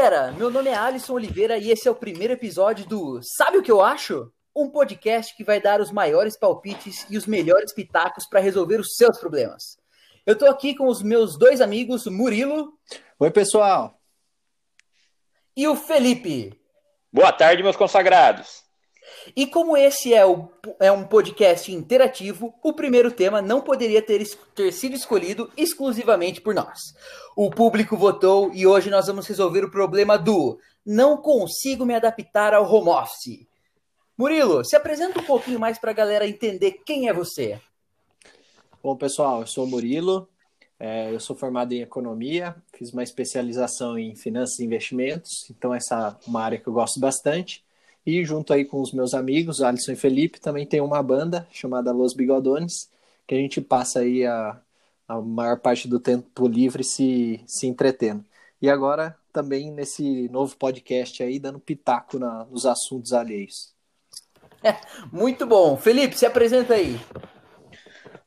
galera, meu nome é Alisson Oliveira e esse é o primeiro episódio do Sabe o que eu acho? Um podcast que vai dar os maiores palpites e os melhores pitacos para resolver os seus problemas. Eu tô aqui com os meus dois amigos, Murilo. Oi, pessoal. E o Felipe. Boa tarde, meus consagrados. E como esse é, o, é, um podcast interativo, o primeiro tema não poderia ter, ter, sido escolhido exclusivamente por nós. O público votou e hoje nós vamos resolver o problema do não consigo me adaptar ao home office. Murilo, se apresenta um pouquinho mais para a galera entender quem é você. Bom, pessoal, eu sou o Murilo, é, eu sou formado em economia, fiz uma especialização em finanças e investimentos, então essa é uma área que eu gosto bastante. E junto aí com os meus amigos, Alisson e Felipe, também tem uma banda chamada Los Bigodones, que a gente passa aí a, a maior parte do tempo livre se, se entretendo. E agora também nesse novo podcast aí, dando pitaco na, nos assuntos alheios. É, muito bom. Felipe, se apresenta aí.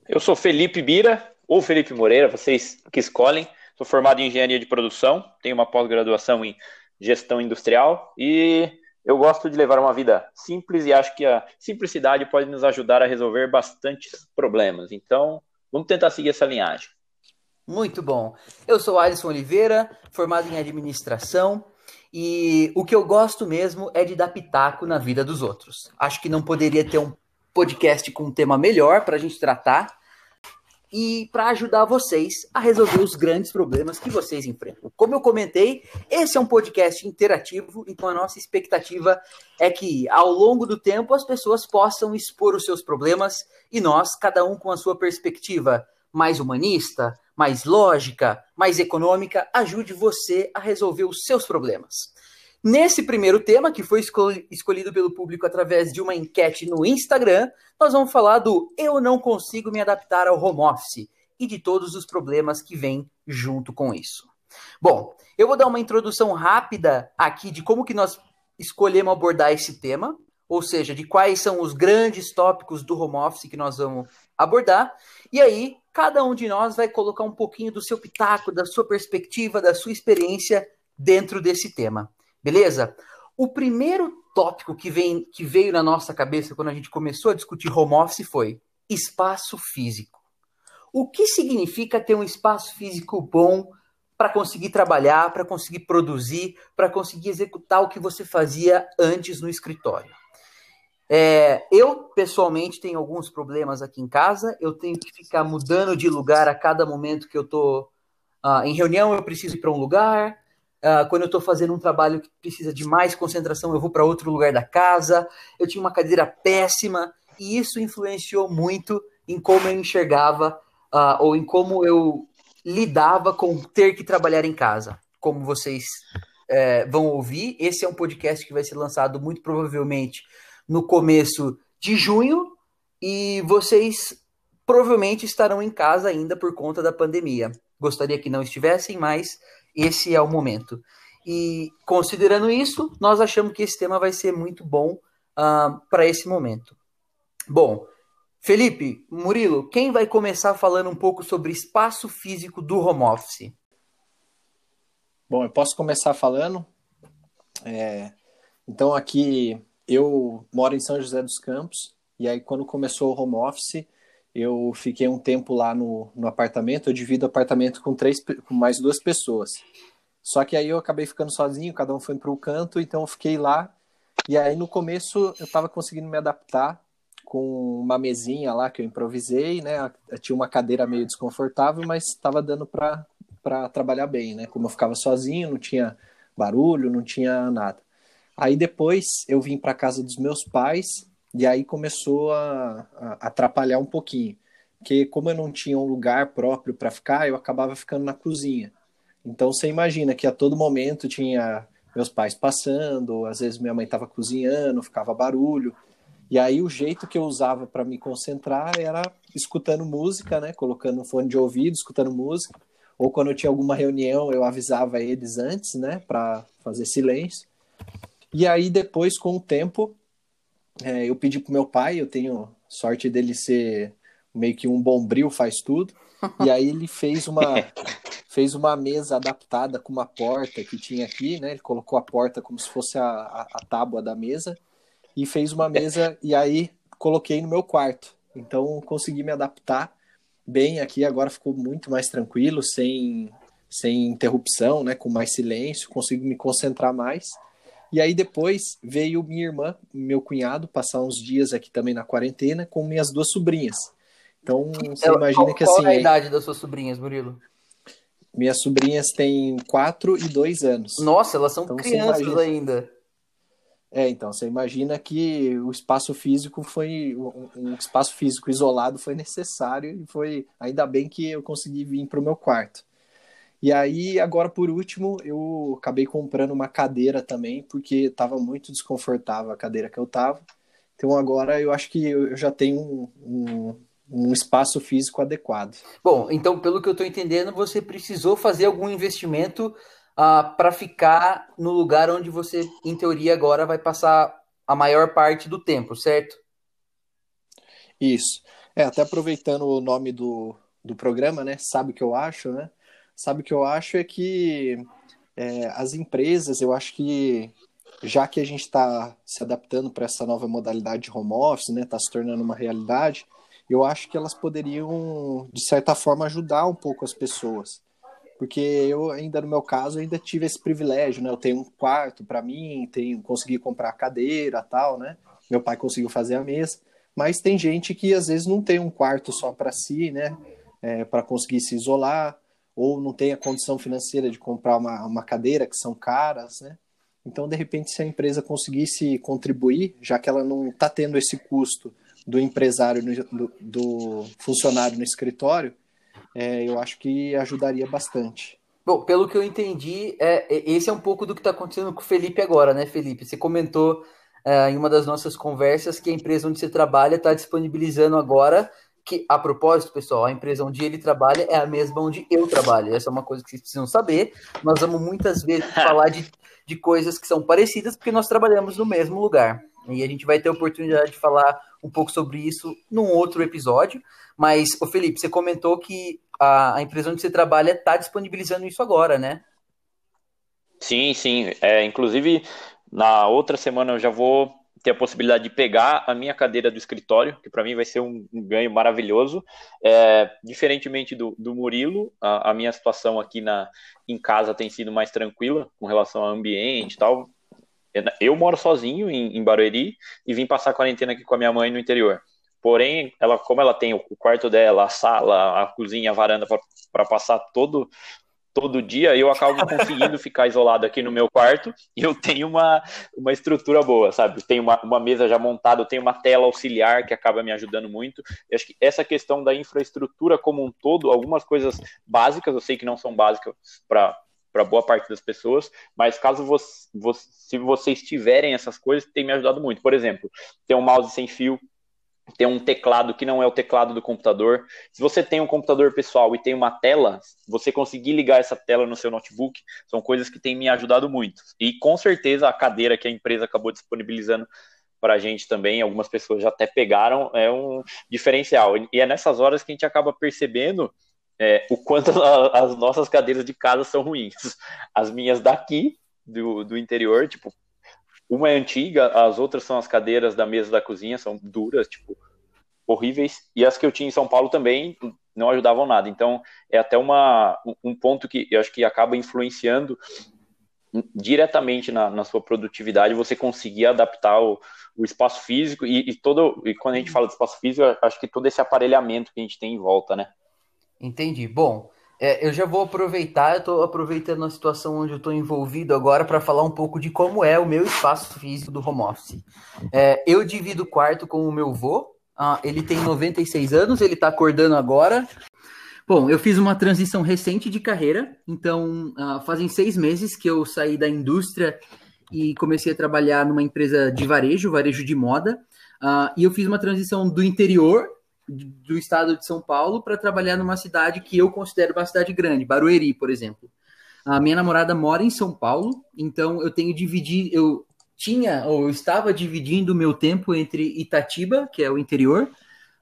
Eu sou Felipe Bira, ou Felipe Moreira, vocês que escolhem. Sou formado em engenharia de produção, tenho uma pós-graduação em gestão industrial e eu gosto de levar uma vida simples e acho que a simplicidade pode nos ajudar a resolver bastantes problemas. Então, vamos tentar seguir essa linhagem. Muito bom. Eu sou Alisson Oliveira, formado em administração, e o que eu gosto mesmo é de dar pitaco na vida dos outros. Acho que não poderia ter um podcast com um tema melhor para a gente tratar e para ajudar vocês a resolver os grandes problemas que vocês enfrentam. Como eu comentei, esse é um podcast interativo, então a nossa expectativa é que ao longo do tempo as pessoas possam expor os seus problemas e nós, cada um com a sua perspectiva mais humanista, mais lógica, mais econômica, ajude você a resolver os seus problemas. Nesse primeiro tema, que foi escolhido pelo público através de uma enquete no Instagram, nós vamos falar do Eu não consigo me adaptar ao home office e de todos os problemas que vêm junto com isso. Bom, eu vou dar uma introdução rápida aqui de como que nós escolhemos abordar esse tema, ou seja, de quais são os grandes tópicos do home office que nós vamos abordar, e aí cada um de nós vai colocar um pouquinho do seu pitaco, da sua perspectiva, da sua experiência dentro desse tema. Beleza? O primeiro tópico que, vem, que veio na nossa cabeça quando a gente começou a discutir home office foi espaço físico. O que significa ter um espaço físico bom para conseguir trabalhar, para conseguir produzir, para conseguir executar o que você fazia antes no escritório? É, eu, pessoalmente, tenho alguns problemas aqui em casa. Eu tenho que ficar mudando de lugar a cada momento que eu estou uh, em reunião. Eu preciso ir para um lugar. Uh, quando eu estou fazendo um trabalho que precisa de mais concentração, eu vou para outro lugar da casa. Eu tinha uma cadeira péssima e isso influenciou muito em como eu enxergava uh, ou em como eu lidava com ter que trabalhar em casa. Como vocês é, vão ouvir, esse é um podcast que vai ser lançado muito provavelmente no começo de junho e vocês provavelmente estarão em casa ainda por conta da pandemia. Gostaria que não estivessem, mas esse é o momento. E considerando isso, nós achamos que esse tema vai ser muito bom uh, ah, para esse momento. Bom, Felipe, Murilo, quem vai começar falando um pouco sobre espaço físico do home office? Bom, eu posso começar falando. É, então, aqui eu moro em São José dos Campos, e aí quando começou o home office, eu fiquei um tempo lá no, no apartamento, eu divido apartamento com três com mais duas pessoas. Só que aí eu acabei ficando sozinho, cada um foi para o canto, então eu fiquei lá. E aí no começo eu estava conseguindo me adaptar com uma mesinha lá que eu improvisei, né? Tinha uma cadeira meio desconfortável, mas estava dando para para trabalhar bem, né? Como eu ficava sozinho, não tinha barulho, não tinha nada. Aí depois eu vim para casa dos meus pais e aí começou a, a atrapalhar um pouquinho. Porque como eu não tinha um lugar próprio para ficar, eu acabava ficando na cozinha. Então você imagina que a todo momento tinha meus pais passando, às vezes minha mãe estava cozinhando, ficava barulho. E aí o jeito que eu usava para me concentrar era escutando música, né, colocando um fone de ouvido, escutando música. Ou quando eu tinha alguma reunião, eu avisava eles antes, né, para fazer silêncio. E aí depois com o tempo é, eu pedi pro meu pai, eu tenho sorte dele ser meio que um bombril, faz tudo. E aí ele fez uma fez uma mesa adaptada com uma porta que tinha aqui, né? Ele colocou a porta como se fosse a, a, a tábua da mesa e fez uma mesa e aí coloquei no meu quarto. Então consegui me adaptar bem aqui, agora ficou muito mais tranquilo, sem, sem interrupção, né? Com mais silêncio, consigo me concentrar mais. E aí depois veio minha irmã, meu cunhado, passar uns dias aqui também na quarentena com minhas duas sobrinhas. Então, você Ela, imagina qual, que assim. Qual é a idade das suas sobrinhas, Murilo? Minhas sobrinhas têm 4 e 2 anos. Nossa, elas são então, crianças imagina... ainda. É, então, você imagina que o espaço físico foi. Um espaço físico isolado foi necessário e foi. Ainda bem que eu consegui vir para o meu quarto. E aí, agora por último, eu acabei comprando uma cadeira também, porque estava muito desconfortável a cadeira que eu estava. Então agora eu acho que eu já tenho um, um, um espaço físico adequado. Bom, então pelo que eu estou entendendo, você precisou fazer algum investimento uh, ah, para ficar no lugar onde você, em teoria, agora vai passar a maior parte do tempo, certo? Isso. É, até aproveitando o nome do, do programa, né? Sabe o que eu acho, né? Sabe o que eu acho é que é, as empresas, eu acho que já que a gente está se adaptando para essa nova modalidade de home office, né, está se tornando uma realidade, eu acho que elas poderiam, de certa forma, ajudar um pouco as pessoas. Porque eu ainda, no meu caso, ainda tive esse privilégio, né? Eu tenho um quarto para mim, tenho, consegui comprar cadeira tal, né? Meu pai conseguiu fazer a mesa. Mas tem gente que às vezes não tem um quarto só para si, né? É, para conseguir se isolar ou não tem a condição financeira de comprar uma, uma cadeira, que são caras, né? Então, de repente, se a empresa conseguisse contribuir, já que ela não está tendo esse custo do empresário, do, do funcionário no escritório, é, eu acho que ajudaria bastante. Bom, pelo que eu entendi, é, é esse é um pouco do que está acontecendo com o Felipe agora, né, Felipe? Você comentou é, em uma das nossas conversas que a empresa onde você trabalha está disponibilizando agora que, a propósito, pessoal, a empresa onde ele trabalha é a mesma onde eu trabalho. Essa é uma coisa que vocês precisam saber. Nós vamos muitas vezes falar de, de coisas que são parecidas porque nós trabalhamos no mesmo lugar. E a gente vai ter a oportunidade de falar um pouco sobre isso num outro episódio. Mas, ô Felipe, você comentou que a, a empresa onde você trabalha está disponibilizando isso agora, né? Sim, sim. É, inclusive, na outra semana eu já vou ter a possibilidade de pegar a minha cadeira do escritório, que para mim vai ser um, um ganho maravilhoso. É, diferentemente do, do Murilo, a, a, minha situação aqui na, em casa tem sido mais tranquila com relação ao ambiente e tal. Eu moro sozinho em, em Barueri e vim passar a quarentena aqui com a minha mãe no interior. Porém, ela, como ela tem o quarto dela, a sala, a cozinha, a varanda para passar todo todo dia, eu acabo conseguindo ficar isolado aqui no meu quarto e eu tenho uma, uma estrutura boa, sabe? Tenho uma, uma mesa já montada, eu tenho uma tela auxiliar que acaba me ajudando muito. Eu acho que essa questão da infraestrutura como um todo, algumas coisas básicas, eu sei que não são básicas para para boa parte das pessoas, mas caso você, você, se vocês tiverem essas coisas, tem me ajudado muito. Por exemplo, ter um mouse sem fio, ter um teclado que não é o teclado do computador. Se você tem um computador pessoal e tem uma tela, você conseguir ligar essa tela no seu notebook, são coisas que têm me ajudado muito. E com certeza a cadeira que a empresa acabou disponibilizando para a gente também, algumas pessoas já até pegaram, é um diferencial. E é nessas horas que a gente acaba percebendo é, o quanto as nossas cadeiras de casa são ruins. As minhas daqui, do, do interior, tipo, uma é antiga, as outras são as cadeiras da mesa da cozinha, são duras, tipo, horríveis. E as que eu tinha em São Paulo também não ajudavam nada. Então, é até uma, um ponto que eu acho que acaba influenciando diretamente na, na sua produtividade, você conseguir adaptar o, o espaço físico e, e, todo. E quando a gente fala de espaço físico, acho que todo esse aparelhamento que a gente tem em volta, né? Entendi. Bom, é, eu já vou aproveitar, eu estou aproveitando a situação onde eu estou envolvido agora para falar um pouco de como é o meu espaço físico do home office. É, eu divido o quarto com o meu avô, ah, ele tem 96 anos, ele está acordando agora. Bom, eu fiz uma transição recente de carreira, então ah, fazem seis meses que eu saí da indústria e comecei a trabalhar numa empresa de varejo, varejo de moda, ah, e eu fiz uma transição do interior do estado de São Paulo para trabalhar numa cidade que eu considero uma cidade grande, Barueri, por exemplo. A minha namorada mora em São Paulo, então eu tenho dividido, eu tinha ou eu estava dividindo o meu tempo entre Itatiba, que é o interior,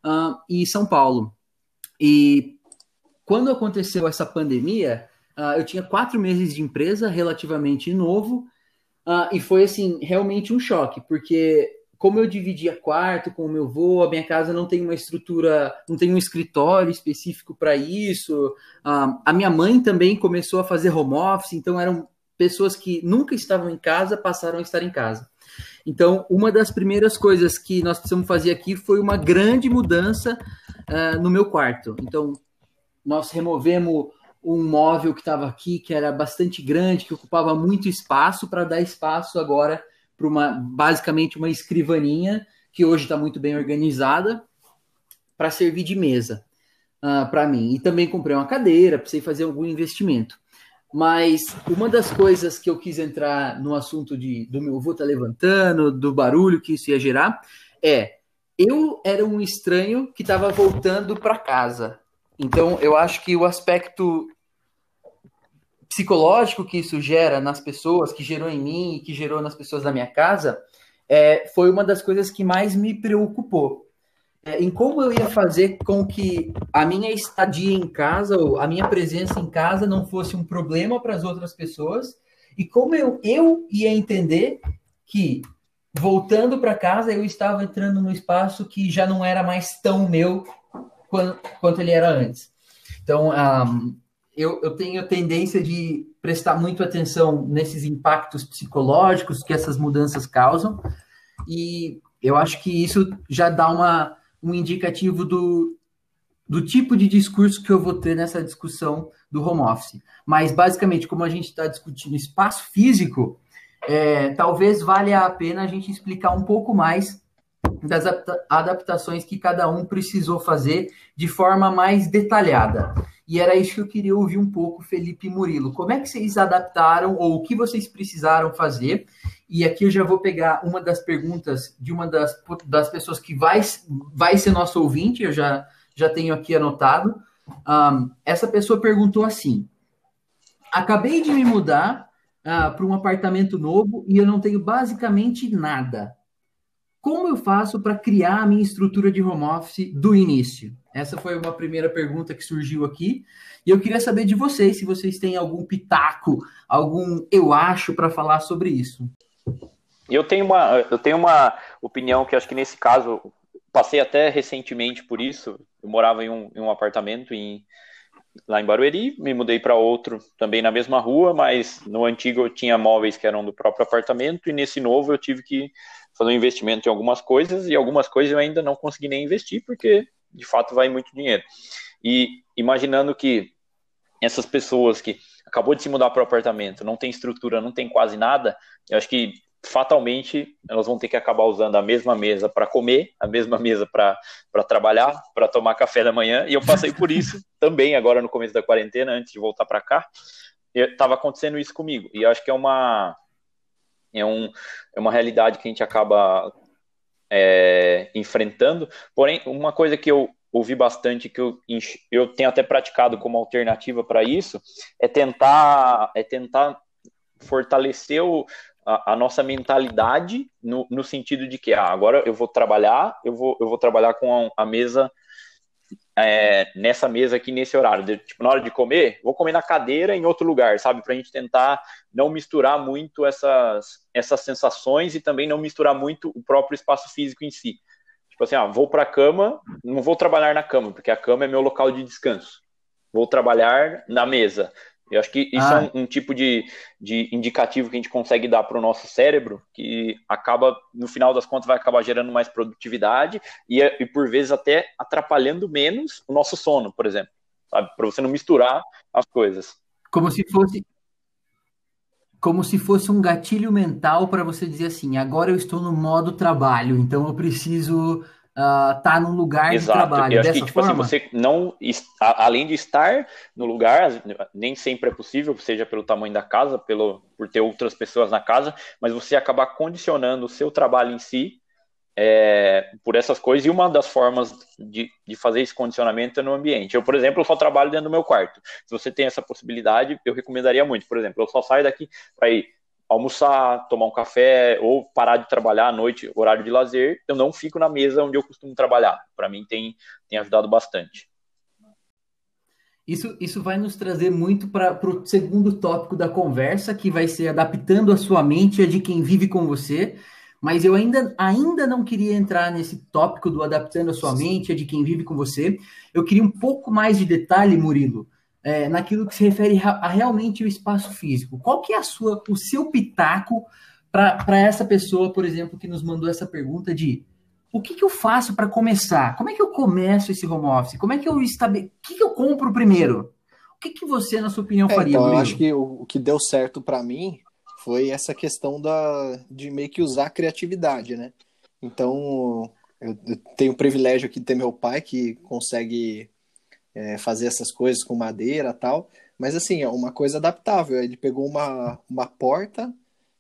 uh, e São Paulo. E quando aconteceu essa pandemia, Uh, eu tinha quatro meses de empresa, relativamente novo, uh, e foi assim realmente um choque, porque como eu dividia quarto com o meu avô, a minha casa não tem uma estrutura, não tem um escritório específico para isso. Uh, a minha mãe também começou a fazer home office, então eram pessoas que nunca estavam em casa passaram a estar em casa. Então, uma das primeiras coisas que nós precisamos fazer aqui foi uma grande mudança uh, no meu quarto. Então, nós removemos um móvel que estava aqui, que era bastante grande, que ocupava muito espaço, para dar espaço agora para uma, basicamente, uma escrivaninha, que hoje está muito bem organizada, para servir de mesa uh, ah, para mim. E também comprei uma cadeira, precisei fazer algum investimento. Mas uma das coisas que eu quis entrar no assunto de do meu avô tá levantando, do barulho que isso ia gerar, é eu era um estranho que estava voltando para casa. Então eu acho que o aspecto psicológico que isso gera nas pessoas, que gerou em mim e que gerou nas pessoas da minha casa, é, foi uma das coisas que mais me preocupou é, em como eu ia fazer com que a minha estadia em casa, ou a minha presença em casa, não fosse um problema para as outras pessoas, e como eu, eu ia entender que, voltando para casa, eu estava entrando no espaço que já não era mais tão meu quanto, quanto ele era antes. Então, um, eu, eu tenho a tendência de prestar muito atenção nesses impactos psicológicos que essas mudanças causam, e eu acho que isso já dá uma um indicativo do, do tipo de discurso que eu vou ter nessa discussão do home office. Mas, basicamente, como a gente está discutindo espaço físico, é, talvez valha a pena a gente explicar um pouco mais das adaptações que cada um precisou fazer de forma mais detalhada. E era isso que eu queria ouvir um pouco, Felipe Murilo. Como é que vocês adaptaram ou o que vocês precisaram fazer e aqui eu já vou pegar uma das perguntas de uma das, das pessoas que vai, vai ser nosso ouvinte, eu já, já tenho aqui anotado. Um, essa pessoa perguntou assim: Acabei de me mudar uh, para um apartamento novo e eu não tenho basicamente nada. Como eu faço para criar a minha estrutura de home office do início? Essa foi uma primeira pergunta que surgiu aqui. E eu queria saber de vocês se vocês têm algum pitaco, algum eu acho para falar sobre isso. Eu tenho uma, eu tenho uma opinião que acho que nesse caso passei até recentemente por isso. Eu morava em um, em um apartamento em, lá em Barueri, me mudei para outro também na mesma rua, mas no antigo eu tinha móveis que eram do próprio apartamento e nesse novo eu tive que fazer um investimento em algumas coisas e algumas coisas eu ainda não consegui nem investir porque de fato vai muito dinheiro. E imaginando que essas pessoas que acabou de se mudar para o apartamento, não tem estrutura, não tem quase nada, eu acho que fatalmente elas vão ter que acabar usando a mesma mesa para comer, a mesma mesa para trabalhar, para tomar café da manhã, e eu passei por isso também agora no começo da quarentena, antes de voltar para cá, estava acontecendo isso comigo, e eu acho que é uma é, um, é uma realidade que a gente acaba é, enfrentando, porém, uma coisa que eu ouvi bastante, que eu, eu tenho até praticado como alternativa para isso, é tentar, é tentar fortalecer o, a, a, nossa mentalidade no, no sentido de que ah, agora eu vou trabalhar, eu vou, eu vou trabalhar com a, a mesa é, nessa mesa aqui nesse horário. De, tipo, na hora de comer, vou comer na cadeira em outro lugar, sabe? Para a gente tentar não misturar muito essas, essas sensações e também não misturar muito o próprio espaço físico em si. Tipo assim, ah, vou para a cama, não vou trabalhar na cama, porque a cama é meu local de descanso. Vou trabalhar na mesa. Eu acho que isso ah. é um, um, tipo de, de indicativo que a gente consegue dar para o nosso cérebro, que acaba, no final das contas, vai acabar gerando mais produtividade e, e por vezes até atrapalhando menos o nosso sono, por exemplo? Para você não misturar as coisas. Como se fosse como se fosse um gatilho mental para você dizer assim, agora eu estou no modo trabalho, então eu preciso uh, tá num lugar Exato. de trabalho. Eu acho que, tipo assim, você não, além de estar no lugar, nem sempre é possível, seja pelo tamanho da casa, pelo, por ter outras pessoas na casa, mas você acabar condicionando o seu trabalho em si é, por essas coisas, e uma das formas de, de fazer esse condicionamento é no ambiente. Eu, por exemplo, só trabalho dentro do meu quarto. Se você tem essa possibilidade, eu recomendaria muito. Por exemplo, eu só saio daqui para ir almoçar, tomar um café ou parar de trabalhar à noite, horário de lazer, eu não fico na mesa onde eu costumo trabalhar. Para mim tem, tem ajudado bastante. Isso, isso vai nos trazer muito para o segundo tópico da conversa, que vai ser adaptando a sua mente a de quem vive com você. Mas eu ainda, ainda não queria entrar nesse tópico do adaptando a sua mente a de quem vive com você. Eu queria um pouco mais de detalhe, Murilo, é, naquilo que se refere a, a realmente o espaço físico. Qual que é a sua, o seu pitaco para essa pessoa, por exemplo, que nos mandou essa pergunta de o que, que eu faço para começar? Como é que eu começo esse home office? Como é que eu estabeleço? O que, que eu compro primeiro? O que, que você, na sua opinião, é, faria? Então, eu acho que o, o que deu certo para mim foi essa questão da, de meio que usar a criatividade, né? Então, eu, eu tenho o privilégio aqui de ter meu pai que consegue é, fazer essas coisas com madeira tal, mas assim, é uma coisa adaptável. Ele pegou uma, uma porta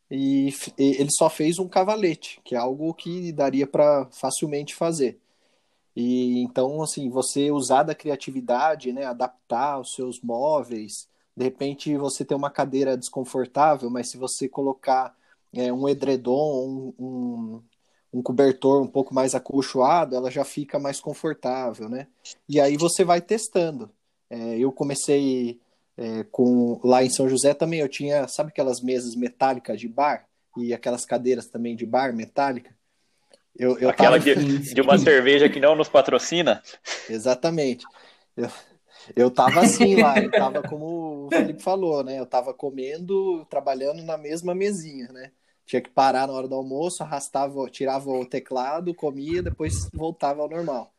e, e ele só fez um cavalete, que é algo que daria para facilmente fazer. E então, assim, você usar da criatividade, né, adaptar os seus móveis, de repente você tem uma cadeira desconfortável, mas se você colocar é, um edredom, um, um, um, cobertor um pouco mais acolchoado, ela já fica mais confortável, né? E aí você vai testando. É, eu comecei é, com lá em São José também eu tinha, sabe aquelas mesas metálicas de bar e aquelas cadeiras também de bar metálica? Eu, eu Aquela tava... de, de, uma cerveja que não nos patrocina? Exatamente. Eu, eu tava assim lá, eu tava como o Felipe falou, né? Eu tava comendo, trabalhando na mesma mesinha, né? Tinha que parar na hora do almoço, arrastava, tirava o teclado, comia, depois voltava ao normal.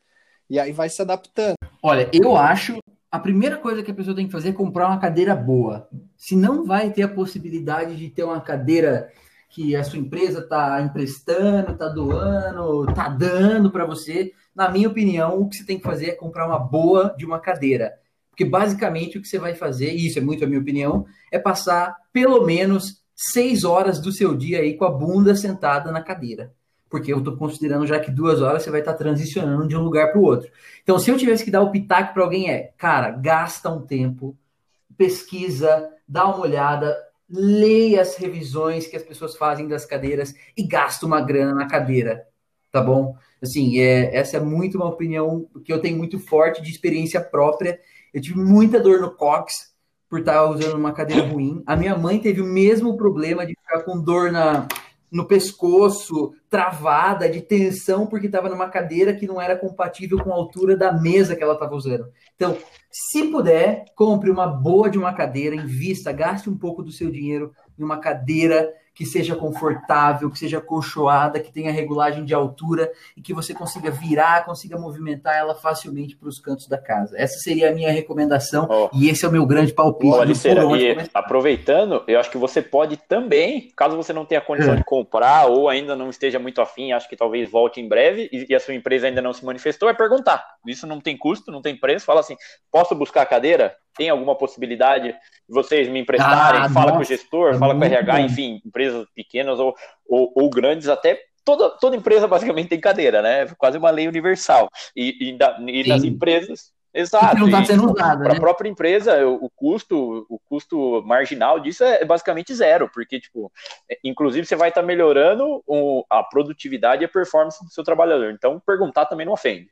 E aí vai se adaptando. Olha, eu acho a primeira coisa que a pessoa tem que fazer é comprar uma cadeira boa. Se não vai ter a possibilidade de ter uma cadeira que a sua empresa está emprestando, está doando, está dando para você, na minha opinião, o que você tem que fazer é comprar uma boa de uma cadeira. Porque basicamente o que você vai fazer, e isso é muito a minha opinião, é passar pelo menos seis horas do seu dia aí com a bunda sentada na cadeira porque eu estou considerando já que duas horas você vai estar tá transicionando de um lugar para o outro. Então, se eu tivesse que dar o pitaco para alguém, é, cara, gasta um tempo, pesquisa, dá uma olhada, leia as revisões que as pessoas fazem das cadeiras e gasta uma grana na cadeira, tá bom? Assim, é, essa é muito uma opinião que eu tenho muito forte de experiência própria. Eu tive muita dor no cox por estar usando uma cadeira ruim. A minha mãe teve o mesmo problema de ficar com dor na, no pescoço, travada, de tensão, porque estava numa cadeira que não era compatível com a altura da mesa que ela estava usando. Então, se puder, compre uma boa de uma cadeira, invista, gaste um pouco do seu dinheiro em uma cadeira que seja confortável, que seja acolchoada, que tenha regulagem de altura e que você consiga virar, consiga movimentar ela facilmente para os cantos da casa. Essa seria a minha recomendação oh. e esse é o meu grande palpite. Aliceira, e aproveitando, eu acho que você pode também, caso você não tenha condição é. de comprar ou ainda não esteja muito afim, acho que talvez volte em breve e a sua empresa ainda não se manifestou, é perguntar. Isso não tem custo, não tem preço. Fala assim, posso buscar a cadeira? Tem alguma possibilidade de vocês me emprestarem? Ah, fala nossa, com o gestor, é fala com o RH, bom. enfim, empresas pequenas ou, ou, ou, grandes, até toda, toda empresa basicamente tem cadeira, né? Quase uma lei universal. E, e, da, e nas empresas. Exato. Não está sendo usada. Para a né? própria empresa, o, o, custo, o custo marginal disso é basicamente zero, porque, tipo, é, inclusive você vai estar tá melhorando o, a produtividade e a performance do seu trabalhador. Então, perguntar também não ofende.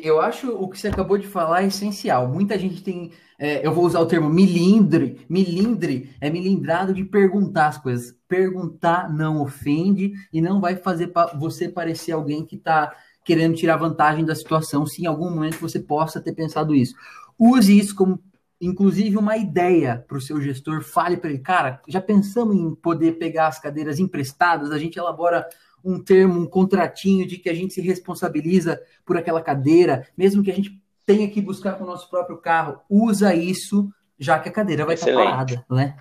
Eu acho o que você acabou de falar é essencial. Muita gente tem, é, eu vou usar o termo milindre. Milindre é milindrado de perguntar as coisas. Perguntar não ofende e não vai fazer você parecer alguém que está querendo tirar vantagem da situação, se em algum momento você possa ter pensado isso. Use isso como, inclusive, uma ideia para o seu gestor. Fale para ele, cara, já pensamos em poder pegar as cadeiras emprestadas? A gente elabora um termo, um contratinho de que a gente se responsabiliza por aquela cadeira, mesmo que a gente tenha que buscar com o nosso próprio carro, usa isso, já que a cadeira vai Excelente. estar parada, né?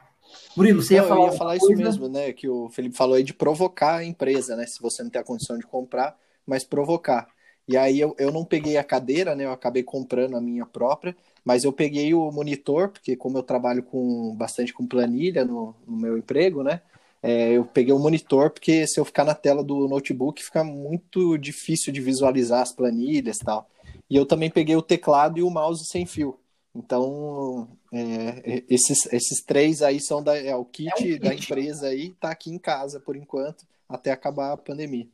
Murilo, você ia falar, eu ia falar isso mesmo, né? Que o Felipe falou aí de provocar a empresa, né? Se você não tem a condição de comprar, mas provocar. E aí eu, eu não peguei a cadeira, né? Eu acabei comprando a minha própria, mas eu peguei o monitor, porque como eu trabalho com bastante com planilha no, no meu emprego, né? É, eu peguei o monitor, porque se eu ficar na tela do notebook, fica muito difícil de visualizar as planilhas e tal. E eu também peguei o teclado e o mouse sem fio. Então, é, esses, esses três aí são da, é, o kit, é um kit da empresa aí, tá aqui em casa por enquanto, até acabar a pandemia.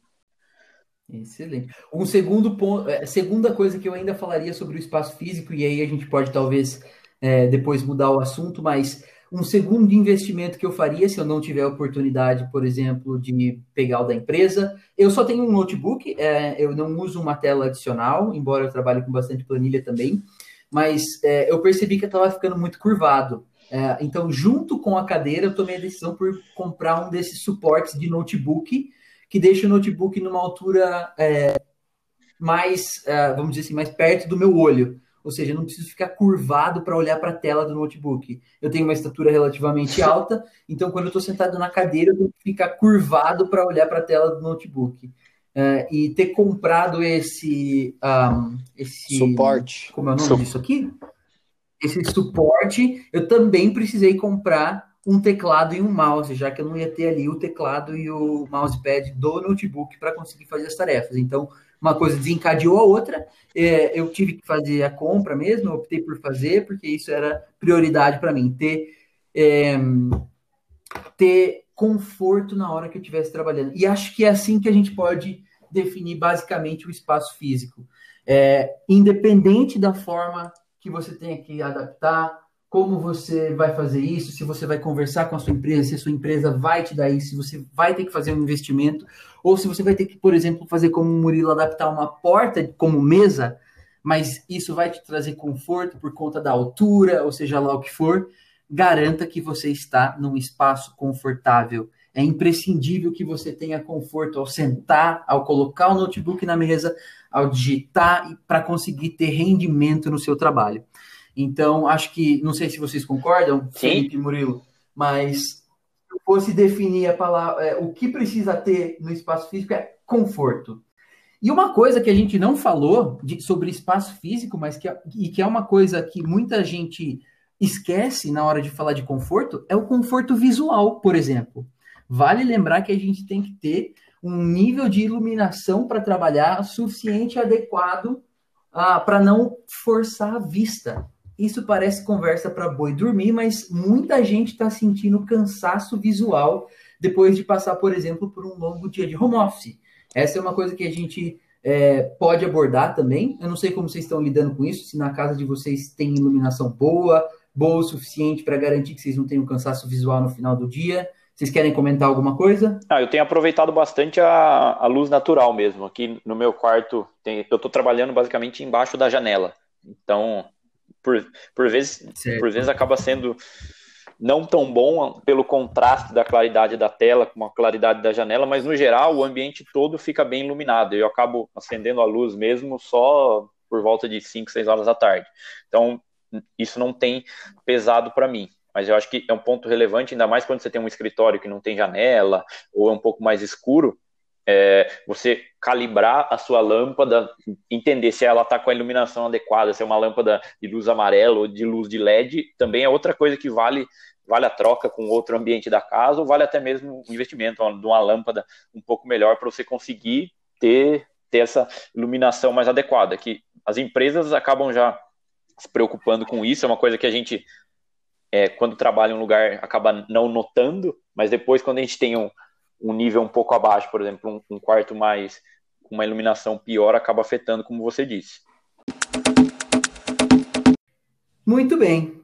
Excelente. Um segundo ponto, é, segunda coisa que eu ainda falaria sobre o espaço físico, e aí a gente pode talvez é, depois mudar o assunto, mas um segundo investimento que eu faria se eu não tiver oportunidade, por exemplo, de pegar o da empresa. Eu só tenho um notebook, é, eu não uso uma tela adicional, embora eu trabalhe com bastante planilha também, mas é, eu percebi que eu estava ficando muito curvado. É, então, junto com a cadeira, eu tomei a decisão por comprar um desses suportes de notebook que deixa o notebook numa altura é, mais, é, vamos dizer assim, mais perto do meu olho. Ou seja, eu não preciso ficar curvado para olhar para a tela do notebook. Eu tenho uma estatura relativamente alta, então quando eu estou sentado na cadeira, eu tenho que ficar curvado para olhar para a tela do notebook. Uh, e ter comprado esse, um, esse suporte. Como é o nome disso aqui? Esse suporte, eu também precisei comprar um teclado e um mouse, já que eu não ia ter ali o teclado e o mousepad do notebook para conseguir fazer as tarefas. Então, uma coisa desencadeou a outra, é, eu tive que fazer a compra mesmo, optei por fazer, porque isso era prioridade para mim, ter, é, ter conforto na hora que eu estivesse trabalhando. E acho que é assim que a gente pode definir basicamente o espaço físico. É, independente da forma que você tenha que adaptar, como você vai fazer isso, se você vai conversar com a sua empresa, se a sua empresa vai te dar isso, se você vai ter que fazer um investimento, ou se você vai ter que, por exemplo, fazer como o Murilo, adaptar uma porta como mesa, mas isso vai te trazer conforto por conta da altura, ou seja lá o que for, garanta que você está num espaço confortável. É imprescindível que você tenha conforto ao sentar, ao colocar o notebook na mesa, ao digitar, para conseguir ter rendimento no seu trabalho. Então, acho que, não sei se vocês concordam, Sim. Felipe Murilo, mas se eu fosse definir a palavra, é, o que precisa ter no espaço físico é conforto. E uma coisa que a gente não falou de, sobre espaço físico, mas que, é, e que é uma coisa que muita gente esquece na hora de falar de conforto, é o conforto visual, por exemplo. Vale lembrar que a gente tem que ter um nível de iluminação para trabalhar suficiente e adequado ah, para não forçar a vista. Isso parece conversa para boi dormir, mas muita gente está sentindo cansaço visual depois de passar, por exemplo, por um longo dia de home office. Essa é uma coisa que a gente é, pode abordar também. Eu não sei como vocês estão lidando com isso, se na casa de vocês tem iluminação boa, boa o suficiente para garantir que vocês não tenham cansaço visual no final do dia. Vocês querem comentar alguma coisa? Ah, eu tenho aproveitado bastante a, a luz natural mesmo. Aqui no meu quarto, tem, eu estou trabalhando basicamente embaixo da janela. Então, por, por, vezes, por vezes acaba sendo não tão bom pelo contraste da claridade da tela com a claridade da janela, mas no geral o ambiente todo fica bem iluminado. Eu acabo acendendo a luz mesmo só por volta de 5, 6 horas da tarde. Então, isso não tem pesado para mim. Mas eu acho que é um ponto relevante, ainda mais quando você tem um escritório que não tem janela ou é um pouco mais escuro, é, você calibrar a sua lâmpada, entender se ela está com a iluminação adequada, se é uma lâmpada de luz amarela ou de luz de LED, também é outra coisa que vale vale a troca com outro ambiente da casa ou vale até mesmo o investimento de uma lâmpada um pouco melhor para você conseguir ter, ter essa iluminação mais adequada, que as empresas acabam já se preocupando com isso, é uma coisa que a gente, é, quando trabalha em um lugar, acaba não notando, mas depois quando a gente tem um, um nível um pouco abaixo, por exemplo, um, um quarto mais com uma iluminação pior, acaba afetando, como você disse. Muito bem.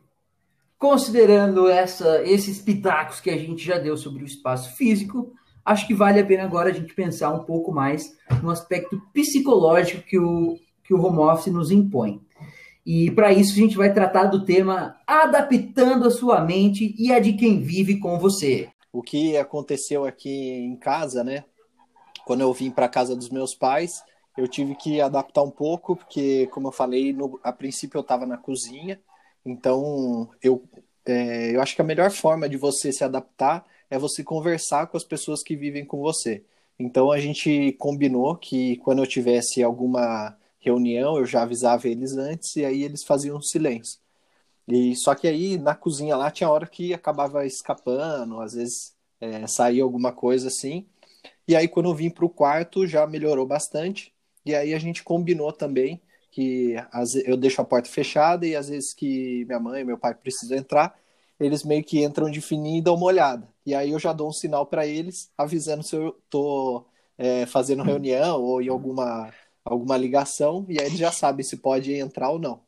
Considerando essa, esses pitacos que a gente já deu sobre o espaço físico, acho que vale a pena agora a gente pensar um pouco mais no aspecto psicológico que o, que o home office nos impõe. E para isso a gente vai tratar do tema adaptando a sua mente e a de quem vive com você o que aconteceu aqui em casa, né? Quando eu vim para casa dos meus pais, eu tive que adaptar um pouco, porque, como eu falei, no, a princípio eu estava na cozinha, então eu, é, eu acho que a melhor forma de você se adaptar é você conversar com as pessoas que vivem com você. Então a gente combinou que quando eu tivesse alguma reunião, eu já avisava eles antes e aí eles faziam silêncio. E só que aí na cozinha lá tinha hora que acabava escapando, às vezes é, saía alguma coisa assim. E aí quando eu vim para o quarto já melhorou bastante. E aí a gente combinou também que eu deixo a porta fechada e às vezes que minha mãe e meu pai precisam entrar, eles meio que entram de fininho e dão uma olhada. E aí eu já dou um sinal para eles avisando se eu tô é, fazendo reunião ou em alguma, alguma ligação, e aí ele já sabe se pode entrar ou não.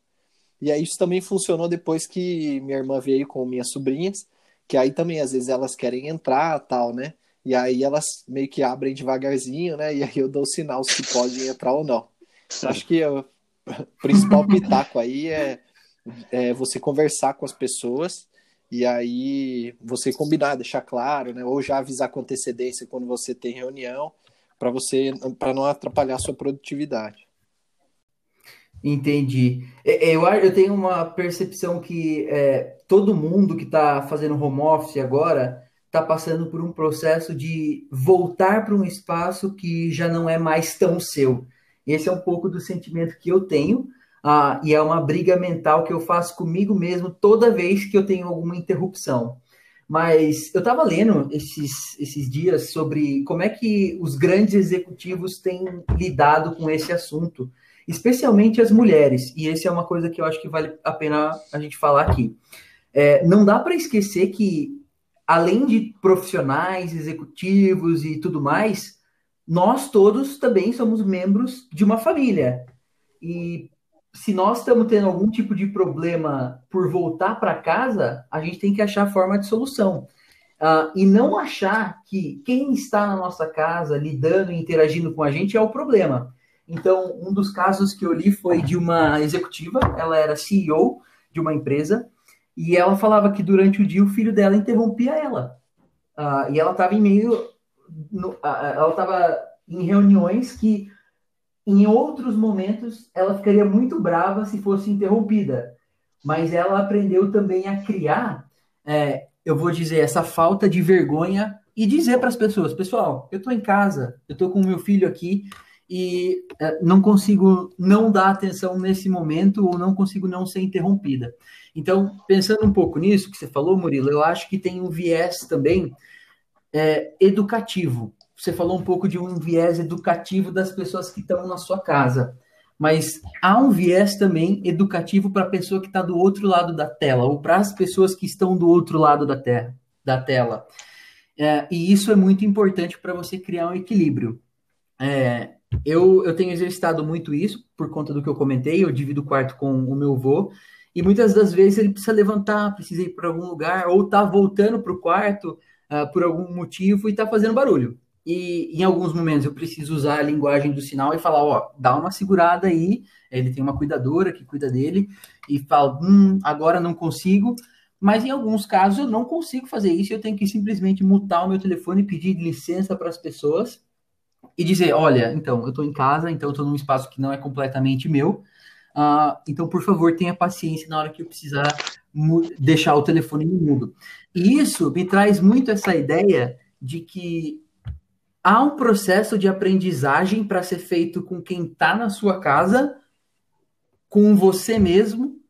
E aí isso também funcionou depois que minha irmã veio com minhas sobrinhas, que aí também às vezes elas querem entrar tal, né? E aí elas meio que abrem devagarzinho, né? E aí eu dou o sinal se podem entrar ou não. Acho que o principal pitaco aí é, é você conversar com as pessoas e aí você combinar, deixar claro, né? Ou já avisar com antecedência quando você tem reunião, para você para não atrapalhar a sua produtividade. Entendi. É, é, eu, eu tenho uma percepção que é, todo mundo que está fazendo home office agora está passando por um processo de voltar para um espaço que já não é mais tão seu. Esse é um pouco do sentimento que eu tenho, ah, e é uma briga mental que eu faço comigo mesmo toda vez que eu tenho alguma interrupção. Mas eu estava lendo esses, esses dias sobre como é que os grandes executivos têm lidado com esse assunto, especialmente as mulheres. E essa é uma coisa que eu acho que vale a pena a gente falar aqui. É, não dá para esquecer que, além de profissionais, executivos e tudo mais, nós todos também somos membros de uma família. E se nós estamos tendo algum tipo de problema por voltar para casa, a gente tem que achar forma de solução. Uh, e não achar que quem está na nossa casa lidando e interagindo com a gente é o problema. Então, um dos casos que eu li foi de uma executiva, ela era CEO de uma empresa, e ela falava que durante o dia o filho dela interrompia ela. Uh, e ela estava em meio. No, uh, ela estava em reuniões que em outros momentos, ela ficaria muito brava se fosse interrompida, mas ela aprendeu também a criar, é, eu vou dizer, essa falta de vergonha e dizer para as pessoas: pessoal, eu estou em casa, eu estou com o meu filho aqui e é, não consigo não dar atenção nesse momento ou não consigo não ser interrompida. Então, pensando um pouco nisso que você falou, Murilo, eu acho que tem um viés também é, educativo você falou um pouco de um viés educativo das pessoas que estão na sua casa, mas há um viés também educativo para a pessoa que está do outro lado da tela, ou para as pessoas que estão do outro lado da, terra, da tela. É, e isso é muito importante para você criar um equilíbrio. É, eu, eu tenho exercitado muito isso, por conta do que eu comentei, eu divido o quarto com o meu avô, e muitas das vezes ele precisa levantar, precisa ir para algum lugar, ou está voltando para o quarto uh, por algum motivo e está fazendo barulho. E em alguns momentos eu preciso usar a linguagem do sinal e falar, ó, dá uma segurada aí, ele tem uma cuidadora que cuida dele, e fala, hum, agora não consigo, mas em alguns casos eu não consigo fazer isso, eu tenho que simplesmente mutar o meu telefone e pedir licença para as pessoas e dizer, olha, então, eu estou em casa, então eu estou num espaço que não é completamente meu, uh, então, por favor, tenha paciência na hora que eu precisar deixar o telefone no mudo. E isso me traz muito essa ideia de que há um processo de aprendizagem para ser feito com quem está na sua casa, com você mesmo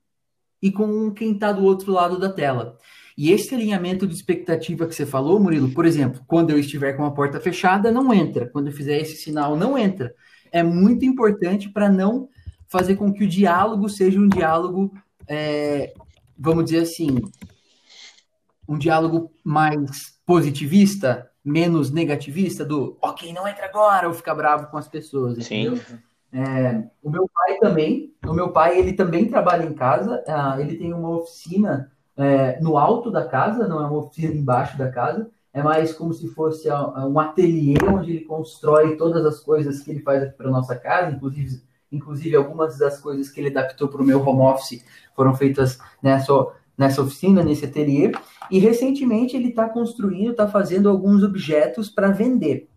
e com quem está do outro lado da tela. E esse alinhamento de expectativa que você falou, Murilo, por exemplo, quando eu estiver com a porta fechada, não entra. Quando eu fizer esse sinal, não entra. É muito importante para não fazer com que o diálogo seja um diálogo, é, vamos dizer assim, um diálogo mais positivista, menos negativista do ok, não entra agora, ou ficar bravo com as pessoas, entendeu? Sim. É, o meu pai também, o meu pai, ele também trabalha em casa, uh, ele tem uma oficina é, no alto da casa, não é uma oficina embaixo da casa, é mais como se fosse um ateliê onde ele constrói todas as coisas que ele faz aqui para nossa casa, inclusive, inclusive algumas das coisas que ele adaptou para o meu home office foram feitas nessa, nessa oficina, nesse ateliê. E recentemente ele está construindo, está fazendo alguns objetos para vender,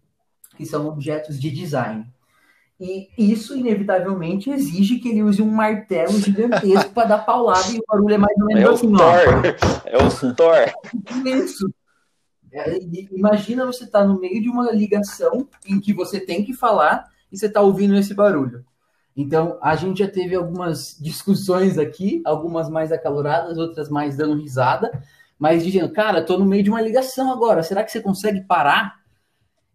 que são objetos de design. E isso, inevitavelmente, exige que ele use um martelo gigantesco para dar paulada, e o barulho é mais ou menos é assim. O Thor. É o Thor. Isso. É, imagina você estar tá no meio de uma ligação em que você tem que falar e você está ouvindo esse barulho. Então, a gente já teve algumas discussões aqui, algumas mais acaloradas, outras mais dando risada, mas dizendo, cara, tô no meio de uma ligação agora, será que você consegue parar?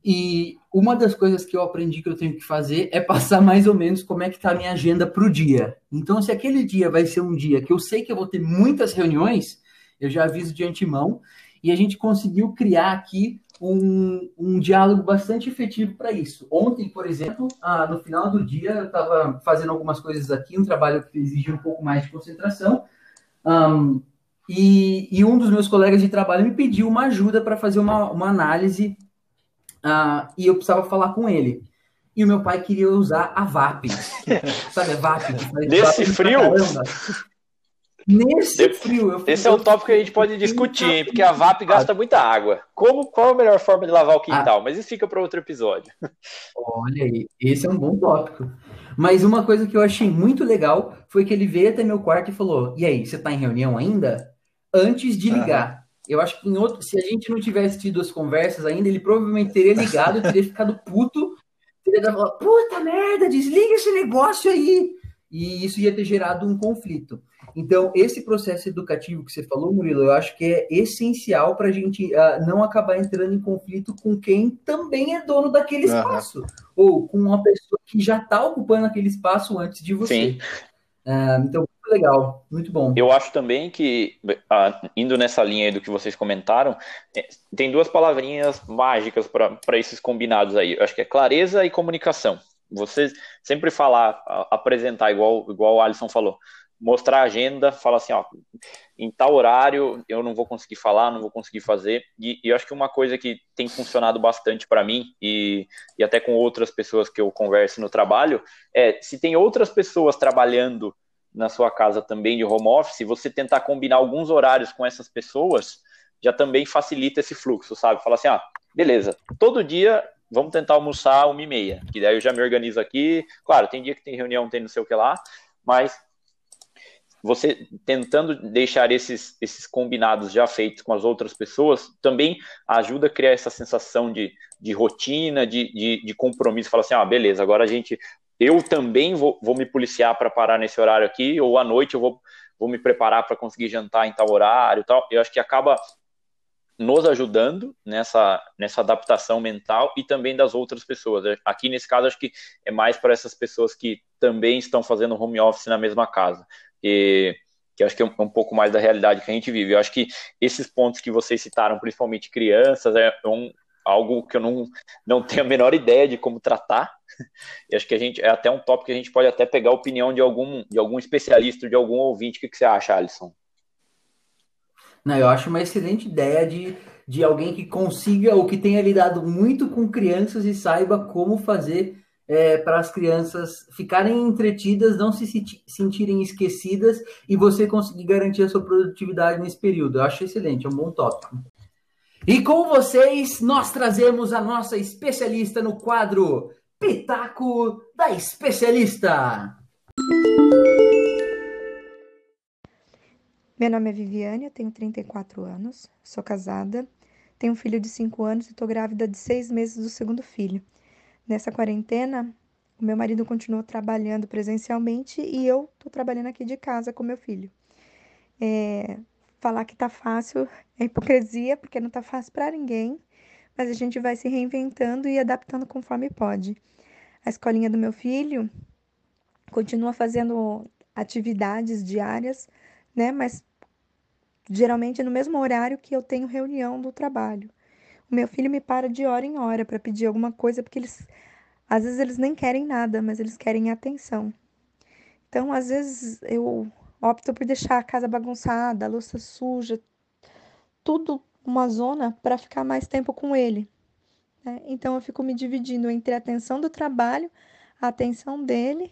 E uma das coisas que eu aprendi que eu tenho que fazer é passar mais ou menos como é que tá a minha agenda para o dia. Então, se aquele dia vai ser um dia que eu sei que eu vou ter muitas reuniões, eu já aviso de antemão, e a gente conseguiu criar aqui um, um diálogo bastante efetivo para isso. Ontem, por exemplo, ah, no final do dia, eu estava fazendo algumas coisas aqui, um trabalho que exigia um pouco mais de concentração, um, e, e, um dos meus colegas de trabalho me pediu uma ajuda para fazer uma, uma análise, uh, e eu precisava falar com ele. E o meu pai queria usar a VAP. Sabe, a VAP? Nesse frio? Nesse frio. Esse é um tópico que a gente pode discutir, hein? Porque a VAP gasta muita água. Como, qual a melhor forma de lavar o quintal? Ah. Mas isso fica para outro episódio. Olha aí, esse é um bom tópico. Mas uma coisa que eu achei muito legal foi que ele veio até meu quarto e falou: E aí, você está em reunião ainda? Antes de ligar. Eu acho que em outro, se a gente não tivesse tido as conversas ainda, ele provavelmente teria ligado, teria ficado puto, teria falado: Puta merda, desliga esse negócio aí. E isso ia ter gerado um conflito. Então, esse processo educativo que você falou, Murilo, eu acho que é essencial para a gente uh, não acabar entrando em conflito com quem também é dono daquele espaço, uhum. ou com uma pessoa que já está ocupando aquele espaço antes de você. Sim. Uh, então, legal, muito bom. Eu acho também que, uh, indo nessa linha aí do que vocês comentaram, é, tem duas palavrinhas mágicas para esses combinados aí. Eu acho que é clareza e comunicação. Você sempre falar, apresentar, igual, igual o Alisson falou mostrar a agenda, falar assim, ó, em tal horário eu não vou conseguir falar, não vou conseguir fazer. E, e eu acho que uma coisa que tem funcionado bastante para mim e, e até com outras pessoas que eu converso no trabalho é se tem outras pessoas trabalhando na sua casa também de home office, você tentar combinar alguns horários com essas pessoas já também facilita esse fluxo, sabe? Fala assim, ah, beleza, todo dia vamos tentar almoçar uma e meia, que daí eu já me organizo aqui. Claro, tem dia que tem reunião, tem não sei o que lá, mas você tentando deixar esses, esses combinados já feitos com as outras pessoas, também ajuda a criar essa sensação de, de rotina, de, de, de compromisso. Fala assim, ah, beleza, agora a gente, eu também vou, vou me policiar para parar nesse horário aqui, ou à noite eu vou, vou me preparar para conseguir jantar em tal horário e tal. Eu acho que acaba nos ajudando nessa, nessa adaptação mental e também das outras pessoas. Aqui nesse caso, acho que é mais para essas pessoas que também estão fazendo home office na mesma casa que, que acho que é um, um, pouco mais da realidade que a gente vive. Eu acho que esses pontos que vocês citaram, principalmente crianças, é um, algo que eu não, não tenho a menor ideia de como tratar. E acho que a gente é até um tópico que a gente pode até pegar a opinião de algum, de algum especialista, de algum ouvinte. O que, que você acha, Alisson? Não, eu acho uma excelente ideia de, de alguém que consiga ou que tenha lidado muito com crianças e saiba como fazer é, para as crianças ficarem entretidas, não se sentirem esquecidas e você conseguir garantir a sua produtividade nesse período. Eu acho excelente, é um bom tópico. E com vocês, nós trazemos a nossa especialista no quadro Pitaco da Especialista. Meu nome é Viviane, eu tenho 34 anos, sou casada, tenho um filho de 5 anos e estou grávida de 6 meses do segundo filho. Nessa quarentena, o meu marido continua trabalhando presencialmente e eu estou trabalhando aqui de casa com meu filho. É, falar que tá fácil é hipocrisia, porque não tá fácil para ninguém, mas a gente vai se reinventando e adaptando conforme pode. A escolinha do meu filho continua fazendo atividades diárias, né? Mas geralmente no mesmo horário que eu tenho reunião do trabalho. O meu filho me para de hora em hora para pedir alguma coisa, porque eles às vezes eles nem querem nada, mas eles querem atenção. Então, às vezes eu opto por deixar a casa bagunçada, a louça suja, tudo uma zona para ficar mais tempo com ele. Né? Então, eu fico me dividindo entre a atenção do trabalho, a atenção dele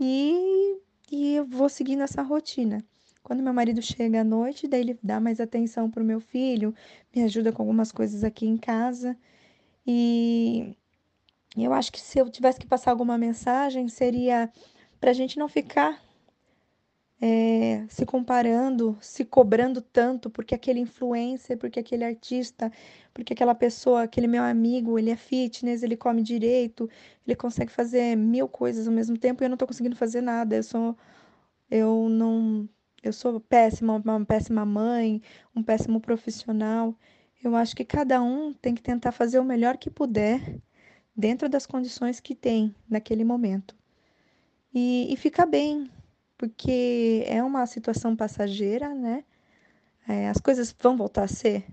e, e eu vou seguindo essa rotina. Quando meu marido chega à noite, daí ele dá mais atenção para o meu filho, me ajuda com algumas coisas aqui em casa. E eu acho que se eu tivesse que passar alguma mensagem, seria para a gente não ficar é, se comparando, se cobrando tanto, porque aquele influencer, porque aquele artista, porque aquela pessoa, aquele meu amigo, ele é fitness, ele come direito, ele consegue fazer mil coisas ao mesmo tempo e eu não estou conseguindo fazer nada. Eu sou, eu não eu sou péssima, uma péssima mãe, um péssimo profissional. Eu acho que cada um tem que tentar fazer o melhor que puder dentro das condições que tem naquele momento. E, e bem, porque é uma situação passageira, né? É, as coisas vão voltar a ser?